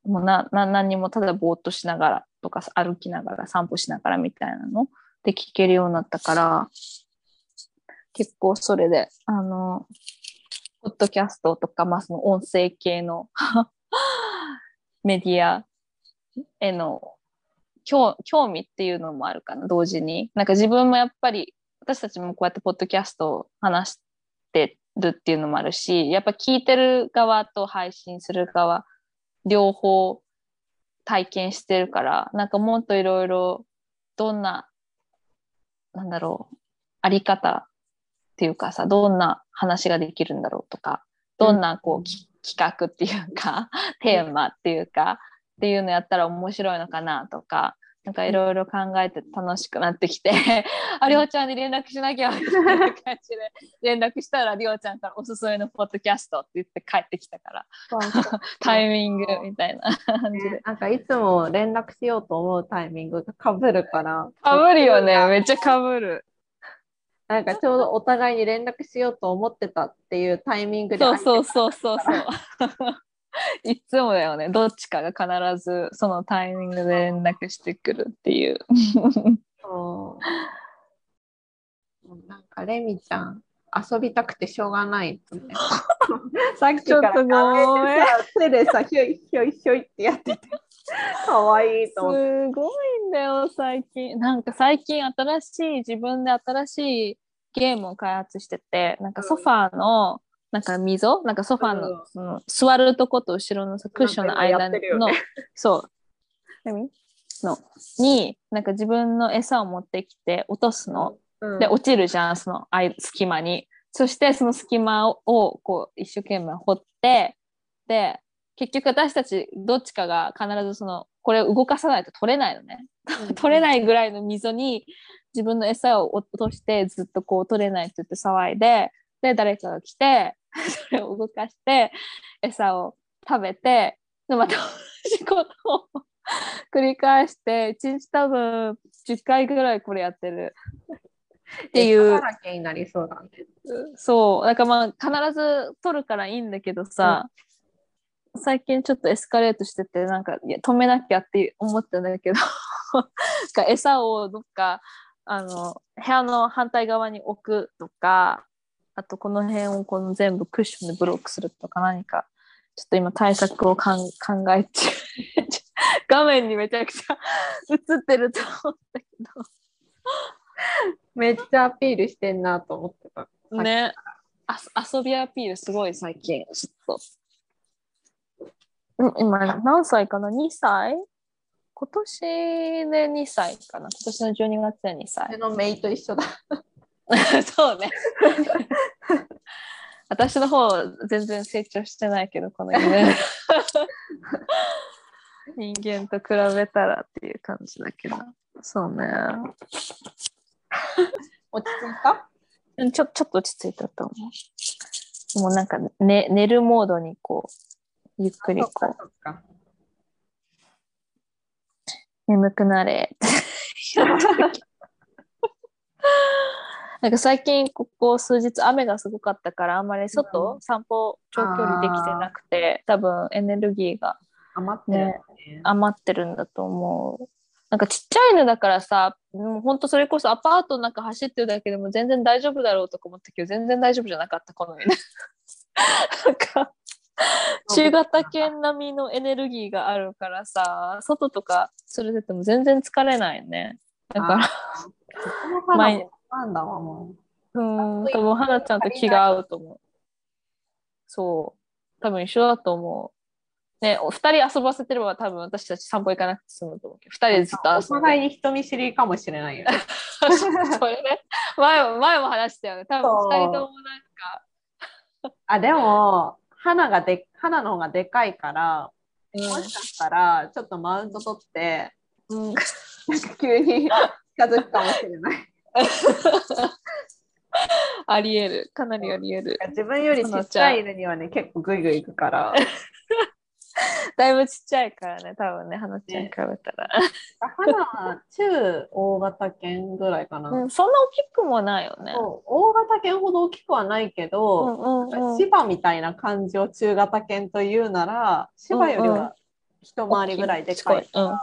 もうなな何にもただぼーっとしながらとか歩きながら散歩しながらみたいなの？で聞けるようになったから結構それであのポッドキャストとか、まあ、その音声系の *laughs* メディアへの興興味っていうのもあるかな同時に。なんか自分もやっぱり私たちもこうやってポッドキャストを話してるっていうのもあるしやっぱ聞いてる側と配信する側両方体験してるからなんかもっといろいろどんななんだろうあり方っていうかさどんな話ができるんだろうとかどんなこう、き企画っていうか *laughs* テーマっていうかっていうのやったら面白いのかなとかなんかいろいろ考えて楽しくなってきてありょうちゃんに連絡しなきゃみたいな感じで連絡したらりょうちゃんからおすすめのポッドキャストって言って帰ってきたからタイミングみたいな感じで。なんかいつも連絡しようと思うタイミングがかぶるから。かぶるよねめっちゃかぶる。なんかちょうどお互いに連絡しようと思ってたっていうタイミングでそうそうそうそうそう。いつもだよね。どっちかが必ずそのタイミングで連絡してくるっていう。そう。なんかレミちゃん遊びたくてしょうがないとね。*laughs* さっきから手でさひょいひょいひょいってやってて。かわいいすと思って。ごいんだよ最近。なんか最近新しい自分で新しいゲームを開発しててなんかソファーのなんか溝？なんかソファのその座るとこと後ろのさクッションの間の、ねそう。何？のになんか自分の餌を持ってきて落とすの、うんで落ちるじゃんその間隙間に。そしてその隙間ををこう一生懸命掘ってで結局私たちどっちかが必ずそのこれを動かさないと取れないのね。*laughs* 取れないぐらいの溝に自分の餌を落としてずっとこう取れないって言って騒いでで誰かが来て *laughs* それを動かして餌を食べてでまた同じことを繰り返して1日多分10回ぐらいこれやってる。*laughs* っていう。そうだね。そう。だからまあ必ず取るからいいんだけどさ、最近ちょっとエスカレートしててなんか止めなきゃって思ったんだけど餌をどっかあの部屋の反対側に置くとかあとこの辺をこの全部クッションでブロックするとか何かちょっと今対策を考え中 *laughs* 画面にめちゃくちゃ映ってると思ったけめっちゃアピールしてんなと思ってた。どねあ遊びアピールすごい最近。ちょっとうん今何歳かな？2歳？今年で2歳かな。今年の12月で2歳。俺のメイと一緒だ。*laughs* そうね。私の方全然成長してないけど、この4年。人間と比べたらっていう感じだけど。そうね。落ち着いた？うんちょちょっと落ち着いたと思う。もうなんか、ね、寝るモードにこう、ゆっくりこう、眠くなれってやっ *laughs* なんか最近ここ数日雨がすごかったからあんまり外、うん散歩長距離できてなくて多分エネルギーが余ってるよね。余ってるんだと思う。なんかちっちゃい犬だからさ、もうほんとそれこそアパートの中走ってるだけでも全然大丈夫だろうとか思ったけど、全然大丈夫じゃなかった、この犬。*laughs* なんか、中型犬並みのエネルギーがあるからさ、外とか連れてても全然疲れないね。だから、あーそこの花もなんだわ、もうん、多分花ちゃんと気が合うと思う。そう。多分一緒だと思う。ね、お二人遊ばせてれば多分私たち散歩行かなくて済むと思うけど、二人でずっとう。お遊んで互いに人見知りかもしれないよね。*laughs* それね。前も、前も話したよね。多分二人ともなんか、あ、でも、花がで、花の方がでかいから、うもしかしたら、ちょっとマウント取って、ん。うん、*laughs* なんか急に近づくかもしれない。*laughs* ありえる。かなりありえる。自分よりちっちゃい犬にはね、結構グイグイ行くから。*laughs* だいぶちっちゃいからね、多分ね、花ちゃんに比べたら。花は中大型犬ぐらいかな。うん、そんな大きくもないよね。大型犬ほど大きくはないけうど、んうんうん。芝みたいな感じを中型犬というなら、芝よりうんうんは一回りぐらいでかいから、うん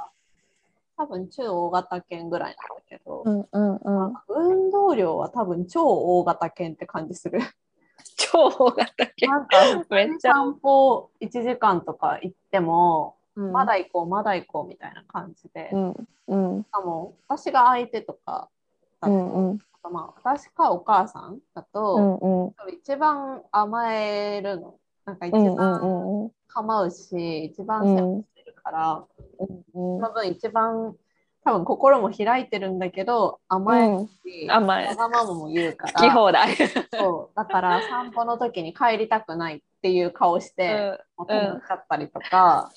多分中大型犬ぐらいなんだけど、うんうんうん。運動量は多分超大型犬って感じする。*laughs* 超大型犬。なんか、めっちゃ散歩1時間とか行っても、うんまだ行こう、まだ行こうみたいな感じで、しうんうんかも私が相手とかだと、うんうんまあ、私かお母さんだうと、んうん一番甘えるの。なんか一うんうん番うんうん構うし、一番から、うんその分一番多分心も開いてるんだけど、甘えるし、甘えわがままも言うから、好き放題。そう。だから散歩の時に帰りたくないっていう顔して、もう止まっちゃったりとか、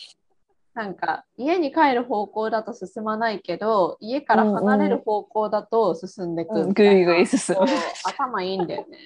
なんか家に帰る方向だと進まないけど家から離れる方向だと進んでくうんみたいな。ぐいぐい進む。頭いいんだよね。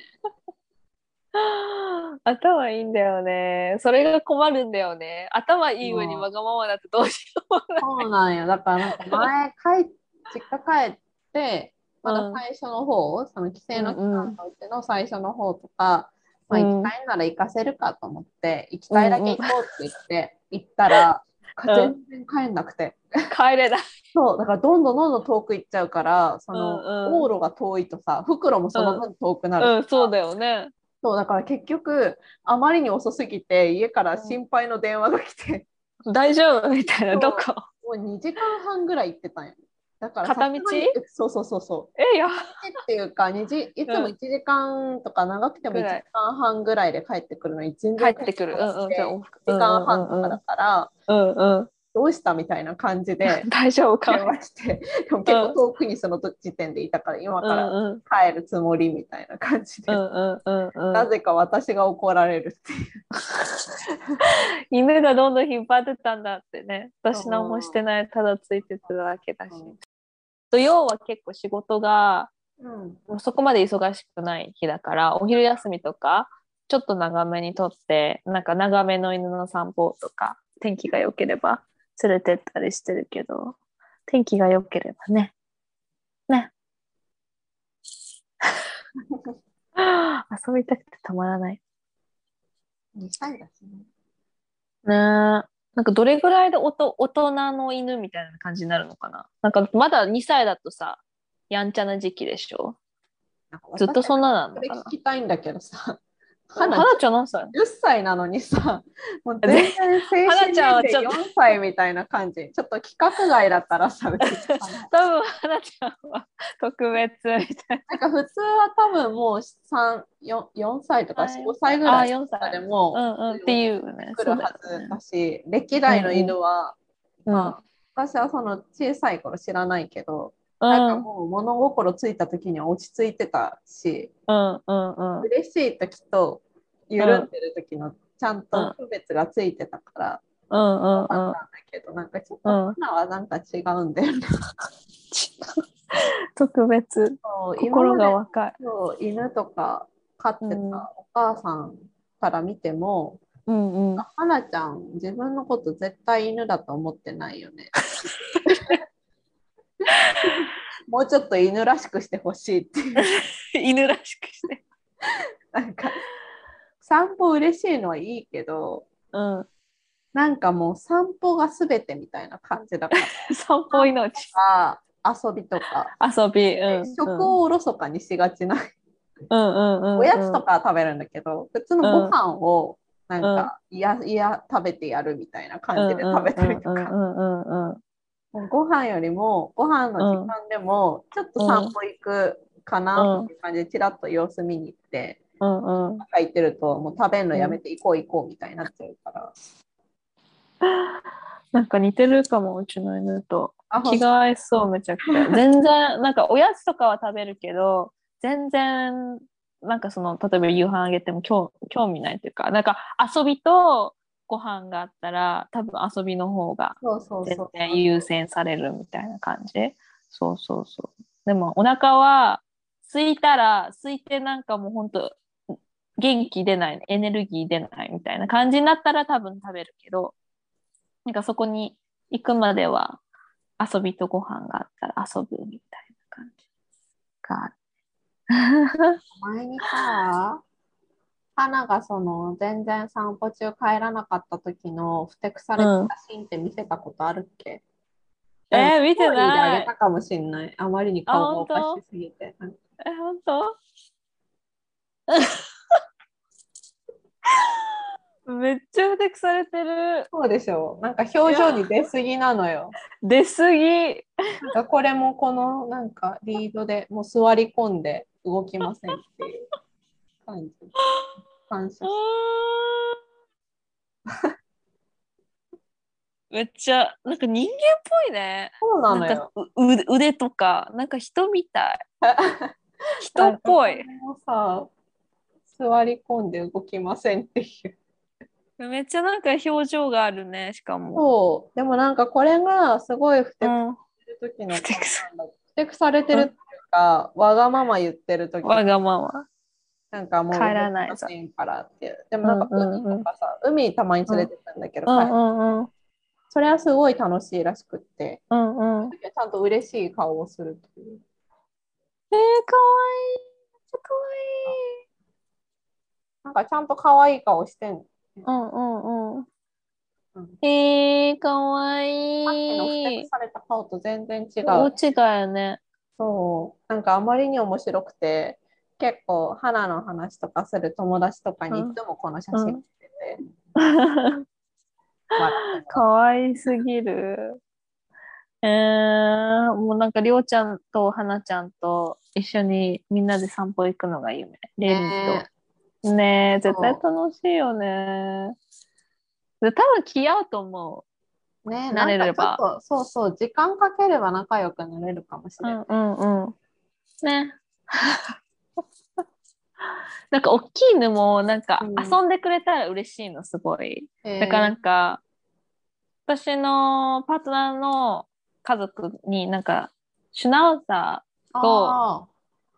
頭いいんだよね。それが困るんだよね。頭いい上にわがままだってどうしようもない。そうなんよだからなんか前帰実家帰ってまだ最初の方、その帰省の期間のうちの最初の方とか、まあ、うん行きたいなら行かせるかと思って、行きたいだけ行こうって言って行ったら、全然帰んなくて。帰れない。そう、だからどんどんどんどん遠く行っちゃうから、その、うんうん往路が遠いとさ、袋もその分遠くなる。うん、そうだよね。そう、だから結局、あまりに遅すぎて、家から心配の電話が来て、大丈夫みたいな。どこ？もう2時間半ぐらい行ってたんよ。だから片道？そうそうそうそう。え、やっていうか、2時いつも1時間とか長くても1時間半ぐらいで帰ってくるのに、全然帰ってくる。うんうん。じゃあ1時間半とかだから、うんうん。どうしたみたいな感じで *laughs* 大丈夫か？電。話して、でも結構遠くにその時点でいたから、今うから。帰るつもりみたいな感じで。なぜか私が怒られるっていう。犬がどんどん引っ張ってたんだってね。私何もしてない、ただついてただけだし。うん土曜は結構仕事がうんもうそこまで忙しくない日だから、お昼休みとか、ちょっと長めにとって、なんか長めの犬の散歩とか、天気が良ければ連れてったりしてるけど、天気が良ければね。ね。遊びたくてたまらない。2歳だしね。ねえ。なんかどれぐらいでおと大人の犬みたいな感じになるのかななんかまだ2歳だとさ、やんちゃな時期でしょ？ずっとそんななそれのかな？聞きたいんだけどさ、花花ちゃん何歳？10歳なのにさ、もう全然精花神年齢4歳みたいな感じ。ちょっと規格外だったらさ、*laughs* 多分花ちゃんは特別みたいなんか普通は多分もう3、4, 4歳とかはい4、5歳ぐらい4とかで歳。もうんうんっていうね。来るはずだし、歴代の犬は、うんまあ、私はその小さい頃知らないけど、うんなんかもう物心ついた時には落ち着いてたし、うんうんうん嬉しい時と緩んでる時のちゃんと区別がついてたから、うんうんうんよかったんだけど、なんかちょっとうん花はなんか違うんだよね。*laughs* 特別そう心が若い。そう犬とか飼ってたうんお母さんから見ても、うんうん。花ちゃん自分のこと絶対犬だと思ってないよね。*laughs* *laughs* もうちょっと犬らしくしてほしいっていう。*laughs* 犬らしくして。なんか散歩嬉しいのはいいけど、うん。なんかもう散歩が全てみたいな感じだから。*laughs* 散歩命。あ遊びとか、遊び。うん。食をおろそかにしがちな、うんうんうんうん。おやつとかは食べるんだけど、普通のご飯をなんか、いやいや食べてやるみたいな感じで食べたりとか、ご飯よりもご飯の時間でもちょっと散歩行くかなっていう感じでちらっと様子見に行って、うんうん。入ってるともう食べるのやめて行こう行こうみたいになっちゃうから。*laughs* なんか似てるかも、うちの犬と。あ気が合いそう、めちゃくちゃ。*laughs* 全然、なんかおやつとかは食べるけど、全然、なんかその、例えば夕飯あげても興興味ないというか、なんか遊びとご飯があったら、多分遊びの方がそうそう全。然優先されるみたいな感じ？そうそうそう。でもお腹は空いたら、空いてなんかもう本当元気出ない、エネルギー出ないみたいな感じになったら多分食べるけど、なんかそこに行くまでは遊びとご飯があったら遊ぶみたいな感じがある。前にさ、花がその全然散歩中帰らなかった時のふてくされた写真って見せたことあるっけ、えー見てない。げたかもしんない。あまりに顔がおかしすぎて。え、本当？*laughs* めっちゃふてくされてる。そうでしょなんか表情に出すぎなのよ。出すぎ。なんかこれもこのなんかリードでもう座り込んで動きませんっていう感じ。*gasps* 感謝 *laughs* めっちゃなんか人間っぽいね。そうなのよ。う腕腕とかなんか人みたい。*laughs* 人っぽい。もうさ、座り込んで動きませんっていう。*laughs* めっちゃなんか表情があるね。しかも。そう。でもなんかこれがすごいふてくさうん。れてる時のふてくさなんだふてくされてるっていうか、わがまま言ってる時わがまま。なんかもう帰らないからっていう。でもなんかうんうんうん海とかさ、海たまに連れてったんだけど、うんはいうんうん。それはすごい楽しいらしくって、うんうん。ちゃんと嬉しい顔をするという。えー、かわいい。めっちゃかわなんかちゃんと可愛い顔してん。うんうんうん。うんえー、かわいさっきのふていく。された顔と全然違う。大違いよね。そう。なんかあまりに面白くて、結構花の話とかする友達とかにいつもこの写真見てて、かわいすぎる。えー、もうなんかりょうちゃんとはなちゃんと一緒にみんなで散歩行くのが夢。レと。ねえ、絶対楽しいよね。で多分気合うと思ね慣れればそうそう、時間かければ仲良くなれるかもしう。れない。うんうんうん。ね。*laughs* なんか大きい犬もなんかうん遊んでくれたら嬉しいのすごい。えーだからなんか、私のパートナーの家族になんか、シュナウザーあ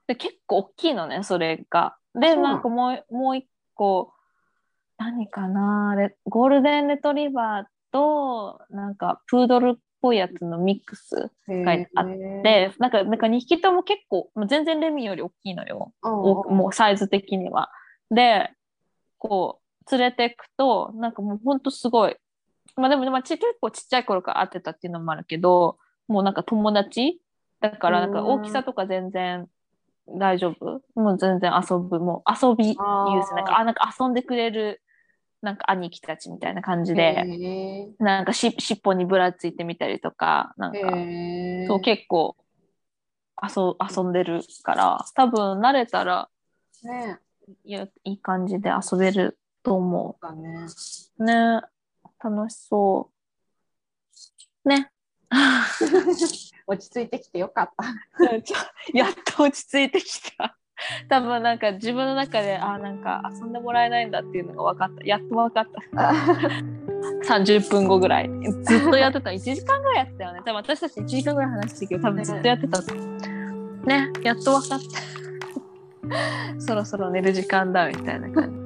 で結構大きいのね、それが。で、なんかもうもう一個、何かなレゴールデンレトリバーと、なんかプードルっぽいやつのミックスーがあっへーで、なんか、なんか2匹とも結構、もう全然レミより大きいのよ。もうサイズ的には。で、こう、連れてくと、なんかもうほんとすごい。まあでも、まあ、ち結構ちっちゃい頃から会ってたっていうのもあるけど、もうなんか友達だから、なんか大きさとか全然大丈夫。もう全然遊ぶ。もう遊び優あー先。なんか、あ、なんか遊んでくれる、なんか兄貴たちみたいな感じで、へなんかし尻尾にぶらついてみたりとか、なんか、ーへー。そう結構遊遊んでるから多分慣れたらね。いやいい感じで遊べると思だね。うね。楽しそう。ね。*laughs* 落ち着いてきてよかった。*laughs* やっと落ち着いてきた *laughs* 多分なんか自分の中であなんか遊んでもらえないんだっていうのが分かった。やっと分かった。*laughs* 30分後ぐらい。*laughs* ずっとやってた。1時間ぐらいやってたよね。多分私たち1時間ぐらい話してるけど多分ずっとやってた。ねやっと分かった。そろそろ寝る時間だみたいな感じ